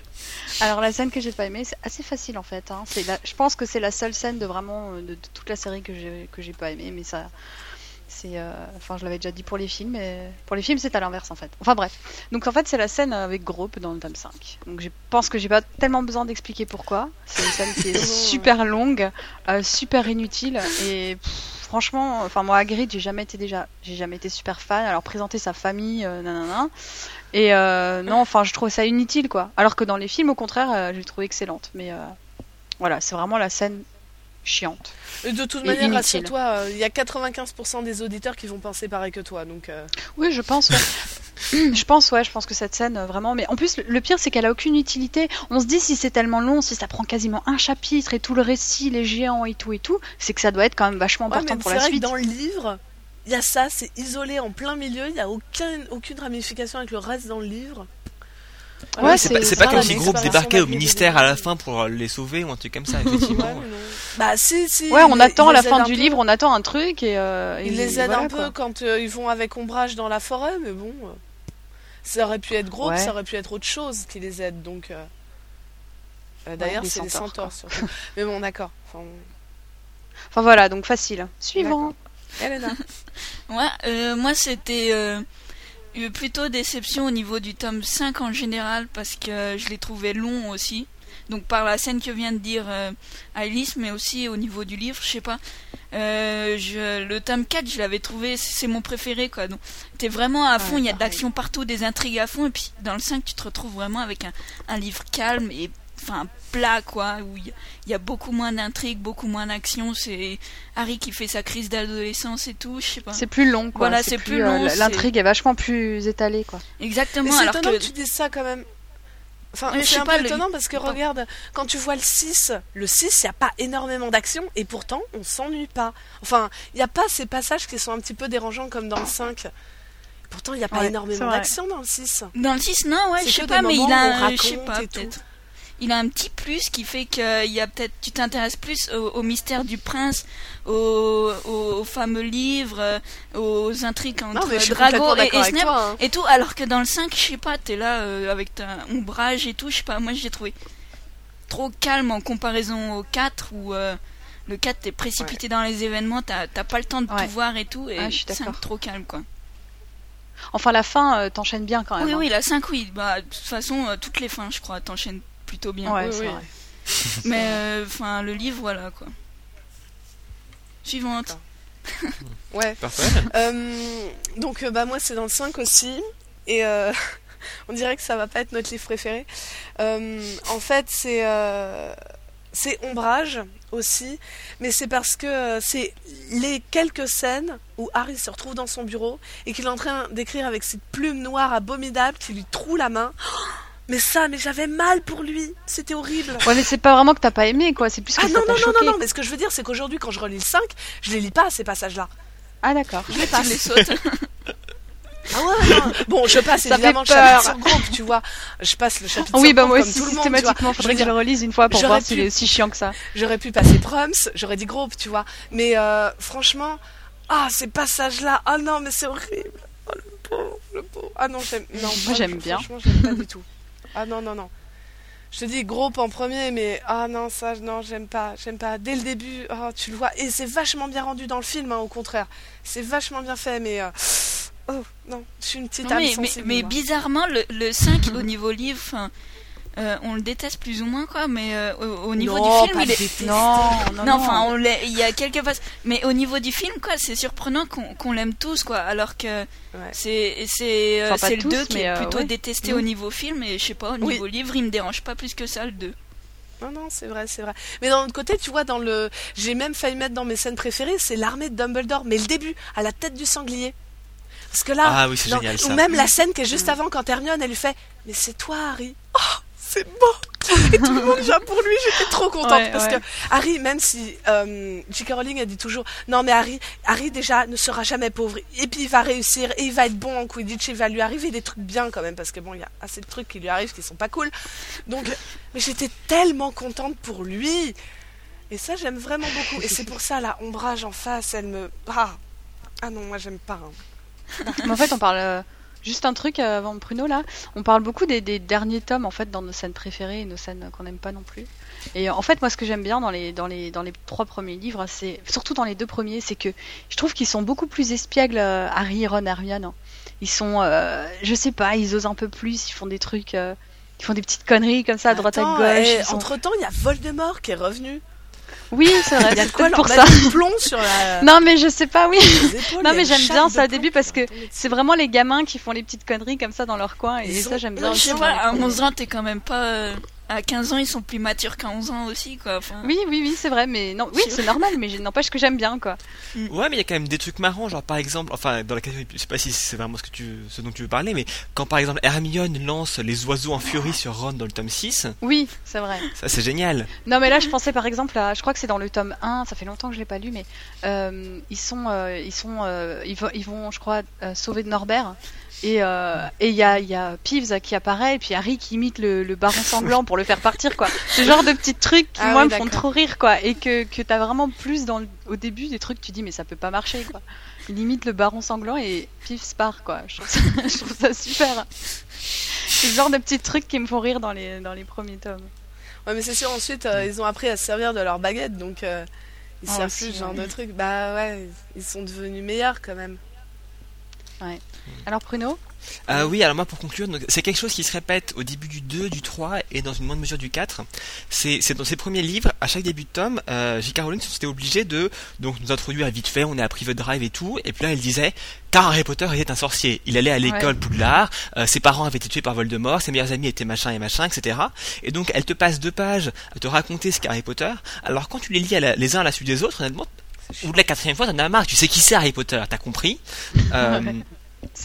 [SPEAKER 10] Alors la scène que j'ai pas aimée, c'est assez facile en fait. hein. C'est la- Je pense que c'est la seule scène de vraiment euh, de, de toute la série que j'ai que j'ai pas aimée, mais ça, c'est, euh, enfin je l'avais déjà dit pour les films, mais pour les films c'est à l'inverse en fait. Enfin bref. Donc en fait c'est la scène avec Grope dans le tome 5. Donc je pense que j'ai pas tellement besoin d'expliquer pourquoi. C'est une scène qui est [laughs] super longue, euh, super inutile et pff, franchement, enfin moi Hagrid j'ai jamais été déjà, j'ai jamais été super fan. Alors présenter sa famille, euh, nanana. Et euh, non, enfin, je trouve ça inutile, quoi. Alors que dans les films, au contraire, euh, je l'ai trouvé excellente. Mais voilà, c'est vraiment la scène chiante.
[SPEAKER 3] De toute manière, rassure-toi, euh, il y a 95% des auditeurs qui vont penser pareil que toi. Donc, euh,
[SPEAKER 10] Oui, je pense. Ouais. [coughs] je pense, ouais, je pense que cette scène, euh, vraiment. Mais en plus, le- pire, c'est qu'elle a aucune utilité. On se dit si c'est tellement long, si ça prend quasiment un chapitre et tout le récit, les géants et tout et tout, c'est que ça doit être quand même vachement
[SPEAKER 3] ouais,
[SPEAKER 10] important
[SPEAKER 3] mais
[SPEAKER 10] pour
[SPEAKER 3] c'est
[SPEAKER 10] la
[SPEAKER 3] vrai que dans le livre, il y a ça, c'est isolé en plein milieu, il n'y a aucun, aucune ramification avec le reste dans le livre.
[SPEAKER 10] Ouais,
[SPEAKER 2] c'est pas, c'est pas comme si groupe débarquait au ministère à la fin pour les sauver ou un truc comme ça, effectivement. [laughs]
[SPEAKER 3] Ouais, mais. Bah si, si.
[SPEAKER 10] Ouais, on
[SPEAKER 3] il-
[SPEAKER 10] attend à la fin du
[SPEAKER 3] peu.
[SPEAKER 10] livre, on attend un truc et. euh,
[SPEAKER 3] Il
[SPEAKER 10] et
[SPEAKER 3] les aide
[SPEAKER 10] voilà,
[SPEAKER 3] un peu
[SPEAKER 10] quoi.
[SPEAKER 3] quand euh, ils vont avec ombrage dans la forêt, mais bon. euh, ça aurait pu être gros,
[SPEAKER 10] Ouais.
[SPEAKER 3] ça aurait pu être autre chose qui les aide, donc. euh, euh, D'ailleurs, c'est les
[SPEAKER 10] centaures,
[SPEAKER 3] centaures surtout. [laughs] mais bon, d'accord. Enfin,
[SPEAKER 10] Enfin voilà, donc facile. Suivant.
[SPEAKER 3] Elena. [laughs]
[SPEAKER 4] Ouais, euh, moi c'était euh, eu plutôt déception au niveau du tome 5 en général parce que je l'ai trouvé long aussi. Donc par la scène que vient de dire euh, Alice, mais aussi au niveau du livre, je sais pas. Euh, je, le tome 4, je l'avais trouvé, c'est mon préféré quoi. Donc t'es vraiment à fond, il y a de l'action partout, des intrigues à fond, et puis dans le 5, tu te retrouves vraiment avec un, un livre calme et enfin plat quoi, où il y, a- il y a beaucoup moins d'intrigues, beaucoup moins d'action. C'est Harry qui fait sa crise d'adolescence et tout, je sais pas.
[SPEAKER 10] C'est plus long, quoi.
[SPEAKER 4] Voilà, c'est plus
[SPEAKER 10] euh,
[SPEAKER 4] long,
[SPEAKER 10] L'intrigue est vachement plus étalée, quoi.
[SPEAKER 4] Exactement,
[SPEAKER 3] c'est étonnant
[SPEAKER 4] que
[SPEAKER 3] que tu dises ça quand même. Enfin, c'est un
[SPEAKER 4] pas,
[SPEAKER 3] peu
[SPEAKER 4] le-
[SPEAKER 3] étonnant parce que
[SPEAKER 4] Pardon.
[SPEAKER 3] regarde, quand tu vois le 6, le 6, il n'y a pas énormément d'action et pourtant on s'ennuie pas. Enfin, il n'y a pas ces passages qui sont un petit peu dérangeants comme dans le 5. Pourtant, il n'y a pas
[SPEAKER 10] Ouais,
[SPEAKER 3] énormément d'action dans le 6.
[SPEAKER 4] dans le 6, non, ouais,
[SPEAKER 3] C'est
[SPEAKER 4] je sais pas, mais il a, un- je sais pas, peut-être. Il a un petit plus qui fait que il y a peut-être, tu t'intéresses plus au, au mystère du prince, au, fameux livre, euh, aux intrigues entre
[SPEAKER 3] Non,
[SPEAKER 4] Drago et, et Snape
[SPEAKER 3] toi. hein.
[SPEAKER 4] et tout, alors que dans le 5, je sais pas, t'es là euh, avec ta ombrage et tout, je sais pas, moi j'ai trouvé trop calme en comparaison au 4 où euh, le 4 t'es précipité dans les événements, t'as pas le temps de
[SPEAKER 10] Ouais.
[SPEAKER 4] tout voir et tout, et
[SPEAKER 10] Ah, je suis
[SPEAKER 4] 5
[SPEAKER 10] d'accord.
[SPEAKER 4] trop calme quoi.
[SPEAKER 10] Enfin, la fin euh, t'enchaîne bien quand même.
[SPEAKER 4] Oui,
[SPEAKER 10] hein.
[SPEAKER 4] oui, la 5, oui. Bah, de toute façon, euh, toutes les fins, je crois, t'enchaînes plutôt bien.
[SPEAKER 10] Ouais,
[SPEAKER 3] Oui,
[SPEAKER 10] c'est
[SPEAKER 3] oui.
[SPEAKER 10] vrai.
[SPEAKER 4] Mais, euh, enfin, le livre, voilà, quoi. Suivante. [laughs]
[SPEAKER 3] Ouais.
[SPEAKER 2] Parfait.
[SPEAKER 3] Euh, donc, euh, bah, moi, c'est dans le 5 aussi. Et euh, [laughs] on dirait que ça va pas être notre livre préféré. Euh, en fait, c'est. euh, c'est Ombrage aussi, mais c'est parce que c'est les quelques scènes où Harry se retrouve dans son bureau et qu'il est en train d'écrire avec cette plume noire abominable qui lui troue la main. Mais ça, mais j'avais mal pour lui, c'était horrible.
[SPEAKER 10] Ouais, mais c'est pas vraiment que t'as pas aimé, quoi. C'est plus que
[SPEAKER 3] Ah
[SPEAKER 10] ça
[SPEAKER 3] non, non, non,
[SPEAKER 10] choqué.
[SPEAKER 3] non, non, mais ce que je veux dire, c'est qu'aujourd'hui, quand je relis le 5, je les lis pas, ces passages-là.
[SPEAKER 10] Ah, d'accord.
[SPEAKER 3] Je les
[SPEAKER 4] Tu
[SPEAKER 3] passe.
[SPEAKER 4] les sautes.
[SPEAKER 3] Ah ouais, non. Bon, je passe [laughs]
[SPEAKER 10] Ça
[SPEAKER 3] évidemment le
[SPEAKER 10] fait
[SPEAKER 3] chapitre
[SPEAKER 10] peur.
[SPEAKER 3] sur groupe, tu vois. Je passe le chapitre
[SPEAKER 10] Oui,
[SPEAKER 3] sur
[SPEAKER 10] bah
[SPEAKER 3] groupe
[SPEAKER 10] moi aussi,
[SPEAKER 3] tout monde,
[SPEAKER 10] systématiquement, faudrait que je le relise une fois pour voir s'il
[SPEAKER 3] pu-
[SPEAKER 10] est aussi chiant que ça.
[SPEAKER 3] J'aurais pu passer Proms, j'aurais dit groupe, tu vois. Mais euh, franchement, ah, ces passages-là, ah non, mais c'est horrible. Oh, le pauvre, le pauvre. Ah non, j'aime, non,
[SPEAKER 10] Moi, j'aime bien.
[SPEAKER 3] Franchement, j'aime pas du tout. Ah non, non, non. Je te dis groupe en premier, mais ah non, ça, non, j'aime pas, j'aime pas. Dès le début, oh, tu le vois. Et c'est vachement bien rendu dans le film, hein, au contraire. C'est vachement bien fait, mais. euh, Oh, non, je suis une petite
[SPEAKER 4] Non,
[SPEAKER 3] âme
[SPEAKER 4] mais,
[SPEAKER 3] sensible,
[SPEAKER 4] bizarrement, le, le 5 au niveau livre, enfin, euh, on le déteste plus ou moins, quoi, mais euh, au, au niveau
[SPEAKER 3] Non,
[SPEAKER 4] du film,
[SPEAKER 3] pas
[SPEAKER 4] il est.
[SPEAKER 10] Non, non,
[SPEAKER 4] Non, enfin, on il y a quelques passes. Mais au niveau du film, quoi, c'est surprenant qu'on qu'on l'aime tous, quoi. Alors que
[SPEAKER 3] Ouais.
[SPEAKER 4] c'est c'est euh,
[SPEAKER 10] Enfin, pas
[SPEAKER 4] c'est le
[SPEAKER 10] tous,
[SPEAKER 4] 2 qui est
[SPEAKER 10] euh,
[SPEAKER 4] plutôt
[SPEAKER 10] ouais.
[SPEAKER 4] détesté
[SPEAKER 10] Mm.
[SPEAKER 4] au niveau film, et je sais pas, au
[SPEAKER 3] Oui.
[SPEAKER 4] niveau livre, il me dérange pas plus que ça, le 2.
[SPEAKER 3] Non, non, c'est vrai, c'est vrai. Mais d'un autre côté, tu vois, dans le. J'ai même failli mettre dans mes scènes préférées, c'est l'armée de Dumbledore, mais le début, à la tête du sanglier. Parce que là.
[SPEAKER 2] Ah oui, c'est
[SPEAKER 3] dans-
[SPEAKER 2] génial
[SPEAKER 3] Ou même la scène qui est juste avant quand Hermione, elle lui fait Mais c'est toi, Harry. Oh, c'est beau Et tout le monde vient pour lui, j'étais trop contente.
[SPEAKER 10] Ouais,
[SPEAKER 3] parce
[SPEAKER 10] ouais.
[SPEAKER 3] que Harry, même si euh, J.K. Rowling a dit toujours Non, mais Harry, Harry déjà ne sera jamais pauvre. Et puis il va réussir, et il va être bon en Quidditch, il va lui arriver des trucs bien quand même, parce que bon, il y a assez de trucs qui lui arrivent qui sont pas cool. Donc, mais j'étais tellement contente pour lui. Et ça, j'aime vraiment beaucoup. Et c'est pour ça, la ombrage en face, elle me. Ah, ah non, moi j'aime pas. hein.
[SPEAKER 10] Mais en fait, on parle euh, juste un truc euh, avant Bruno là. On parle beaucoup des, des derniers tomes en fait dans nos scènes préférées et nos scènes qu'on n'aime pas non plus. Et en fait, moi, ce que j'aime bien dans les dans les dans les trois premiers livres, c'est surtout dans les deux premiers, c'est que je trouve qu'ils sont beaucoup plus espiègles. euh, Harry, Ron, Hermione. hein. Ils sont, euh, je sais pas, ils osent un peu plus. Ils font des trucs, euh, ils font des petites conneries comme ça à droite
[SPEAKER 3] Attends,
[SPEAKER 10] à gauche. sont-
[SPEAKER 3] Entre temps, il y a Voldemort qui est revenu.
[SPEAKER 10] Oui, c'est vrai.
[SPEAKER 3] Il y a
[SPEAKER 10] c'est
[SPEAKER 3] de quoi
[SPEAKER 10] peut-être
[SPEAKER 3] leur
[SPEAKER 10] pour ça.
[SPEAKER 3] mettre du plomb sur la. [laughs]
[SPEAKER 10] Non, mais je sais pas, oui.
[SPEAKER 3] épaules,
[SPEAKER 10] Non, mais j'aime bien ça au début parce que c'est vraiment les gamins qui font les petites conneries comme ça dans leur coin et
[SPEAKER 3] Ils
[SPEAKER 10] ça
[SPEAKER 3] ont-
[SPEAKER 10] j'aime
[SPEAKER 3] Non,
[SPEAKER 10] bien.
[SPEAKER 4] je sais
[SPEAKER 10] aussi
[SPEAKER 4] pas, à
[SPEAKER 10] premiers.
[SPEAKER 4] 11 ans, t'es quand même pas euh, à 15 ans, ils sont plus matures qu'à 11 ans aussi, quoi. Enfin,
[SPEAKER 10] Oui, oui, oui, c'est vrai, mais non, oui, c'est normal, mais n'empêche que j'aime bien, quoi.
[SPEAKER 2] Ouais, mais il y a quand même des trucs marrants, genre par exemple, enfin, dans la catégorie, je sais pas si c'est vraiment ce, que tu, ce dont tu veux parler, mais quand par exemple Hermione lance les oiseaux en furie sur Ron dans le tome 6,
[SPEAKER 10] Oui, c'est vrai.
[SPEAKER 2] ça c'est génial.
[SPEAKER 10] Non, mais là, je pensais par exemple à, je crois que c'est dans le tome 1, ça fait longtemps que je l'ai pas lu, mais euh, ils sont, euh, ils sont, euh, ils, vont, ils vont, je crois, euh, sauver Norbert. Et euh, et il y a, y a Peeves qui apparaît, et puis Harry qui imite le, le baron sanglant pour le faire partir, quoi. [laughs] Ce genre de petits trucs qui,
[SPEAKER 3] Ah
[SPEAKER 10] moi,
[SPEAKER 3] oui,
[SPEAKER 10] me font trop rire, quoi. Et que, que t'as vraiment plus dans le- au début des trucs, tu dis, mais ça peut pas marcher, quoi. Il imite le baron sanglant et Peeves part, quoi. Je trouve ça, [laughs] je trouve ça super. C'est le genre de petits trucs qui me font rire dans les, dans les premiers tomes.
[SPEAKER 3] Ouais, mais c'est sûr, ensuite, euh, ils ont appris à se servir de leur baguette, donc euh, ils
[SPEAKER 10] Ah,
[SPEAKER 3] servent plus ce genre
[SPEAKER 10] ouais.
[SPEAKER 3] de trucs. Bah ouais, ils sont devenus meilleurs quand même.
[SPEAKER 10] Alors, Bruno
[SPEAKER 2] Euh, oui, alors moi pour conclure, c'est quelque chose qui se répète au début du 2, du 3 et dans une moindre mesure du 4. C'est c'est dans ses premiers livres, à chaque début de tome, euh, J.K. Rowling s'était obligé de donc nous introduire vite fait, on est à Private Drive et tout, et puis là elle disait car Harry Potter était un sorcier, il allait à l'école
[SPEAKER 10] Ouais.
[SPEAKER 2] Poudlard, euh, ses parents avaient été tués par Voldemort, ses meilleurs amis étaient machin et machin, etc. Et donc elle te passe deux pages à te raconter ce qu'est Harry Potter. Alors quand tu les lis à la- les uns à la suite des autres, honnêtement, bout de la quatrième fois, t'en as marre, tu sais qui c'est Harry Potter, t'as compris. [laughs] Euh,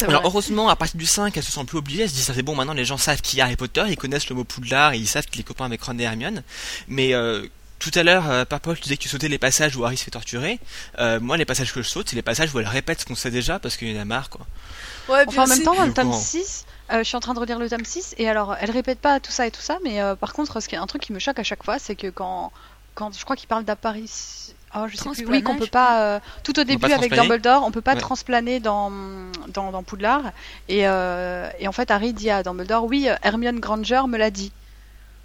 [SPEAKER 2] alors heureusement, à partir du 5, elle se sent plus obligée, elle se dit ça c'est bon, maintenant les gens savent qui est Harry Potter, ils connaissent le mot Poudlard, et ils savent qu'il est copain avec Ron et Hermione. Mais euh, tout à l'heure, euh, Papa, tu disais que tu sautais les passages où Harry se fait torturer. Euh, moi, les passages que je saute, c'est les passages où elle répète ce qu'on sait déjà parce qu'il y en a marre, quoi.
[SPEAKER 3] Ouais,
[SPEAKER 10] Enfin, en même temps, dans le tome
[SPEAKER 2] courant.
[SPEAKER 10] 6, euh, je suis en train de relire le tome 6, et alors, elle répète pas tout ça et tout ça, mais euh, par contre, ce qui est un truc qui me choque à chaque fois, c'est que quand, quand je crois qu'il parle d'apparition. Oh, je sais plus, oui, qu'on peut pas. euh, tout au début avec. Dumbledore, on peut pas
[SPEAKER 2] Ouais.
[SPEAKER 10] transplaner dans, dans, dans Poudlard. Et, euh, et en fait, Harry dit à Dumbledore Oui, euh, Hermione Granger me l'a dit.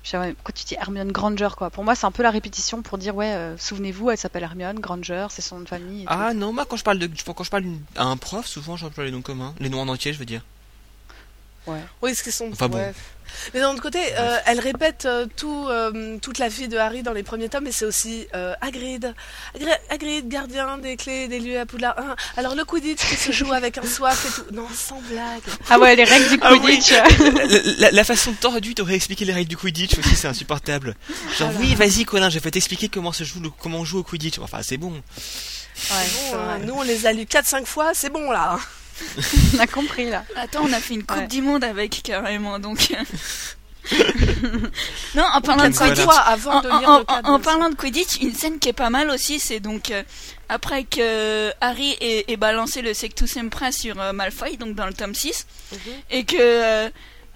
[SPEAKER 10] Je sais, ouais, pourquoi tu dis Hermione Granger quoi? Pour moi, c'est un peu la répétition pour dire Ouais, euh, souvenez-vous, elle s'appelle Hermione Granger, c'est son nom de famille. et tout.
[SPEAKER 2] Ah non, moi quand je parle de, quand je parle à un prof, souvent j'emploie les noms communs, les noms en entier, je veux dire.
[SPEAKER 3] Oui, ce qu'ils sont.
[SPEAKER 2] Enfin bon.
[SPEAKER 3] ouais. Mais d'un autre côté, euh, elle répète euh, tout, euh, toute la vie de Harry dans les premiers tomes, mais c'est aussi euh, Hagrid. Hagrid, gardien des clés des lieux à Poudlard. Hein, alors le Quidditch qui se joue avec un soif et tout. Non, sans blague.
[SPEAKER 10] Ah ouais, les règles du
[SPEAKER 2] Ah oui.
[SPEAKER 10] Quidditch
[SPEAKER 2] la, la- la façon tordue t'aurais expliqué les règles du Quidditch aussi, c'est insupportable. Genre, oui, vas-y, Colin, je vais t'expliquer comment se joue le- comment on joue au Quidditch. Enfin, c'est bon.
[SPEAKER 10] Ouais,
[SPEAKER 3] Bon, hein, nous, on les a lus 4-5 fois, c'est bon là. [laughs]
[SPEAKER 10] On a compris là.
[SPEAKER 4] Attends, on a fait une Coupe
[SPEAKER 10] Ouais.
[SPEAKER 4] du Monde avec carrément, donc. [laughs] non, en parlant de
[SPEAKER 3] fois avant
[SPEAKER 4] En,
[SPEAKER 3] de
[SPEAKER 4] en-
[SPEAKER 3] lire
[SPEAKER 4] en-
[SPEAKER 3] le cadre
[SPEAKER 4] en
[SPEAKER 3] de-
[SPEAKER 4] parlant de Quidditch, une scène qui est pas mal aussi, c'est donc euh, après que Harry ait, ait balancé le Sectus Sempra sur euh, Malfoy, donc dans le tome 6,
[SPEAKER 3] Mhm.
[SPEAKER 4] et que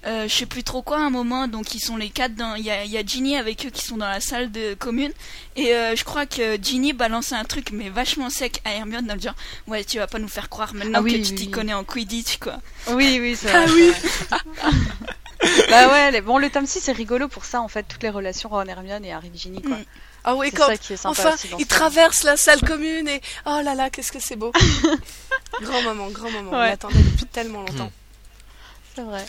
[SPEAKER 4] euh, je sais plus trop quoi à un moment, donc ils sont les quatre dans, il y a, il y a Ginny avec eux qui sont dans la salle de commune, et euh, je crois que Ginny balance un truc mais vachement sec à Hermione dans le genre, ouais tu vas pas nous faire croire maintenant
[SPEAKER 10] Ah oui,
[SPEAKER 4] que tu t'y
[SPEAKER 10] oui.
[SPEAKER 4] connais en Quidditch quoi.
[SPEAKER 10] Oui, oui, c'est
[SPEAKER 3] Ah oui. [laughs]
[SPEAKER 10] bah ouais, les- bon, le tome 6 c'est rigolo pour ça en fait, toutes les relations Ron Hermione et Harry Ginny quoi.
[SPEAKER 4] Mm.
[SPEAKER 3] Ah oui, quand
[SPEAKER 10] ça
[SPEAKER 3] enfin,
[SPEAKER 10] tome.
[SPEAKER 3] traversent la salle commune et oh là là, qu'est-ce que c'est beau. [laughs] grand moment, grand moment. On
[SPEAKER 10] Ouais.
[SPEAKER 3] l'attendait depuis tellement longtemps.
[SPEAKER 10] C'est vrai.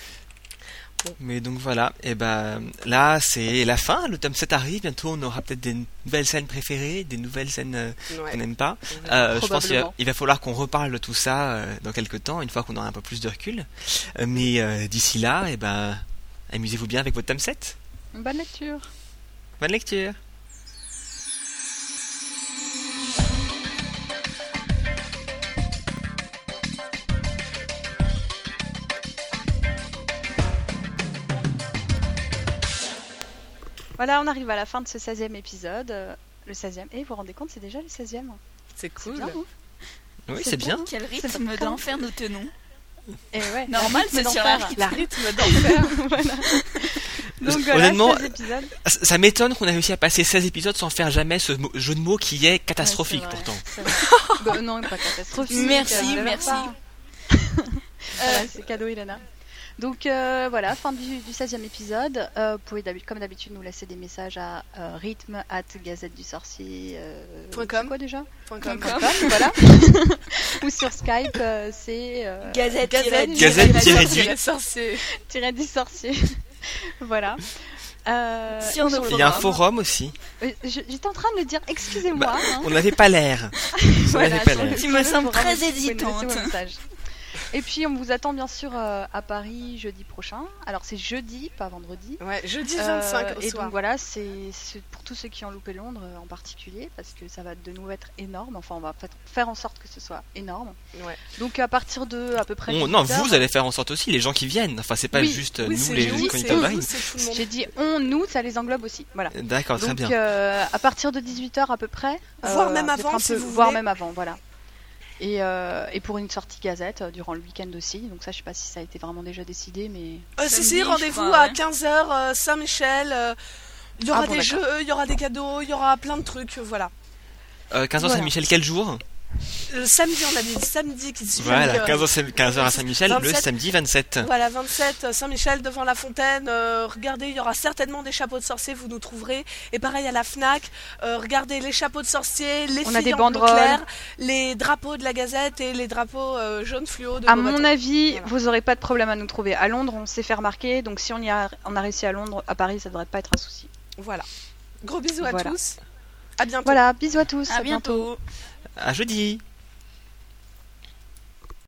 [SPEAKER 2] Mais donc voilà, et ben là c'est la fin, le tome 7 arrive, bientôt on aura peut-être des nouvelles scènes préférées, des nouvelles scènes euh,
[SPEAKER 3] Ouais.
[SPEAKER 2] qu'on n'aime pas. Euh, je pense qu'il va, falloir qu'on reparle de tout ça euh, dans quelques temps, une fois qu'on aura un peu plus de recul. Euh, mais euh, d'ici là, et ben amusez-vous bien avec votre tome 7.
[SPEAKER 10] Bonne lecture.
[SPEAKER 2] Bonne lecture
[SPEAKER 10] Voilà, on arrive à la fin de ce 16e épisode. euh, Le 16e. Et vous vous rendez compte, c'est déjà le 16e.
[SPEAKER 3] C'est
[SPEAKER 10] C'est
[SPEAKER 3] cool.
[SPEAKER 10] bien,
[SPEAKER 2] Oui,
[SPEAKER 10] C'est
[SPEAKER 2] bien.
[SPEAKER 4] Quel rythme d'enfer nous tenons.
[SPEAKER 10] Et ouais, [laughs]
[SPEAKER 4] Normal, c'est sur la rythme.
[SPEAKER 3] La rythme d'enfer. [laughs]
[SPEAKER 10] voilà. Donc voilà,
[SPEAKER 2] Honnêtement,
[SPEAKER 10] 16 épisodes.
[SPEAKER 2] Ça, m'étonne qu'on ait réussi à passer 16 épisodes sans faire jamais ce jeu de mots qui est catastrophique
[SPEAKER 10] Ouais, c'est vrai,
[SPEAKER 2] pourtant. [laughs]
[SPEAKER 10] Bah, non, pas catastrophique.
[SPEAKER 4] Merci,
[SPEAKER 10] euh,
[SPEAKER 4] merci.
[SPEAKER 10] pas. Voilà, c'est cadeau, Ilana. Donc euh, voilà, fin du, du 16e épisode. Euh, vous pouvez comme d'habitude nous laisser des messages à euh, rythme at gazette du sorcier. Euh,
[SPEAKER 3] Point com.
[SPEAKER 10] quoi déjà
[SPEAKER 3] Point com.
[SPEAKER 10] Com, voilà. [laughs] Ou sur Skype, euh, c'est euh,
[SPEAKER 4] Gazette,
[SPEAKER 3] Gazette,
[SPEAKER 2] Gazette
[SPEAKER 3] tiré sorcier,
[SPEAKER 2] du-
[SPEAKER 3] sorcier.
[SPEAKER 10] tiré du sorcier. [laughs] voilà. Euh,
[SPEAKER 2] Il y a un
[SPEAKER 10] forum.
[SPEAKER 2] aussi.
[SPEAKER 10] Euh, J'étais en train de le dire, excusez-moi.
[SPEAKER 2] Bah,
[SPEAKER 10] hein.
[SPEAKER 2] on n'avait pas l'air. [laughs] On
[SPEAKER 10] Voilà,
[SPEAKER 4] me
[SPEAKER 10] sur le
[SPEAKER 4] sembles
[SPEAKER 10] forum,
[SPEAKER 4] très hésitante.
[SPEAKER 10] Et puis on vous attend bien sûr euh, à Paris jeudi prochain. Alors c'est jeudi, pas vendredi.
[SPEAKER 3] Ouais, jeudi
[SPEAKER 10] Euh,
[SPEAKER 3] 25 au
[SPEAKER 10] et
[SPEAKER 3] soir.
[SPEAKER 10] donc voilà, c'est pour tous ceux qui ont loupé Londres euh, en particulier, parce que ça va de nouveau être énorme. Enfin, on va fa- faire en sorte que ce soit énorme.
[SPEAKER 3] Ouais.
[SPEAKER 10] Donc à partir de à peu près.
[SPEAKER 2] On- non,
[SPEAKER 10] 18
[SPEAKER 2] vous allez faire en sorte aussi, les gens qui viennent. Enfin, c'est pas
[SPEAKER 10] Oui,
[SPEAKER 2] juste
[SPEAKER 3] Oui,
[SPEAKER 2] nous, les
[SPEAKER 3] tout le monde.
[SPEAKER 10] J'ai dit on, nous, ça les englobe aussi. Voilà.
[SPEAKER 2] D'accord, très
[SPEAKER 10] Donc
[SPEAKER 2] bien.
[SPEAKER 10] euh, à partir de 18h à peu près.
[SPEAKER 3] Voire même avant, si
[SPEAKER 10] peu-
[SPEAKER 3] vous
[SPEAKER 10] Voire
[SPEAKER 3] voulez.
[SPEAKER 10] même avant, voilà. Et, euh, et pour une sortie gazette euh, durant le week-end aussi. Donc ça, je sais pas si ça a été vraiment déjà décidé, mais.
[SPEAKER 3] Euh, si, rendez-vous à
[SPEAKER 4] ouais.
[SPEAKER 3] 15h, Saint-Michel. euh, Il y aura
[SPEAKER 10] Ah bon,
[SPEAKER 3] des jeux, il y aura des cadeaux, il y aura plein de trucs, voilà.
[SPEAKER 2] Euh, 15h
[SPEAKER 10] voilà.
[SPEAKER 2] Saint-Michel, quel jour?
[SPEAKER 3] Le samedi, on a dit samedi qui suit.
[SPEAKER 2] Voilà,
[SPEAKER 3] donc, euh,
[SPEAKER 2] 15h, Saint- 15h à Saint-Michel, le
[SPEAKER 3] 27.
[SPEAKER 2] samedi 27.
[SPEAKER 3] Voilà, 27, euh, Saint-Michel devant la fontaine. euh, regardez, il y aura certainement des chapeaux de sorciers, vous nous trouverez. Et pareil à la Fnac, euh, regardez les chapeaux de sorciers, les
[SPEAKER 10] On a
[SPEAKER 3] filles
[SPEAKER 10] des
[SPEAKER 3] en
[SPEAKER 10] banderoles.
[SPEAKER 3] clair, les drapeaux de la Gazette et les drapeaux euh, jaunes fluo de
[SPEAKER 10] À
[SPEAKER 3] Beaubaton.
[SPEAKER 10] mon avis,
[SPEAKER 3] Voilà.
[SPEAKER 10] vous aurez pas de problème à nous trouver. À Londres, on s'est fait remarquer, donc si on y a, on a réussi à Londres, à Paris, ça devrait pas être un souci.
[SPEAKER 3] Voilà. Gros bisous à
[SPEAKER 10] Voilà.
[SPEAKER 3] tous. À bientôt.
[SPEAKER 10] Voilà, bisous à tous.
[SPEAKER 4] À bientôt.
[SPEAKER 2] À jeudi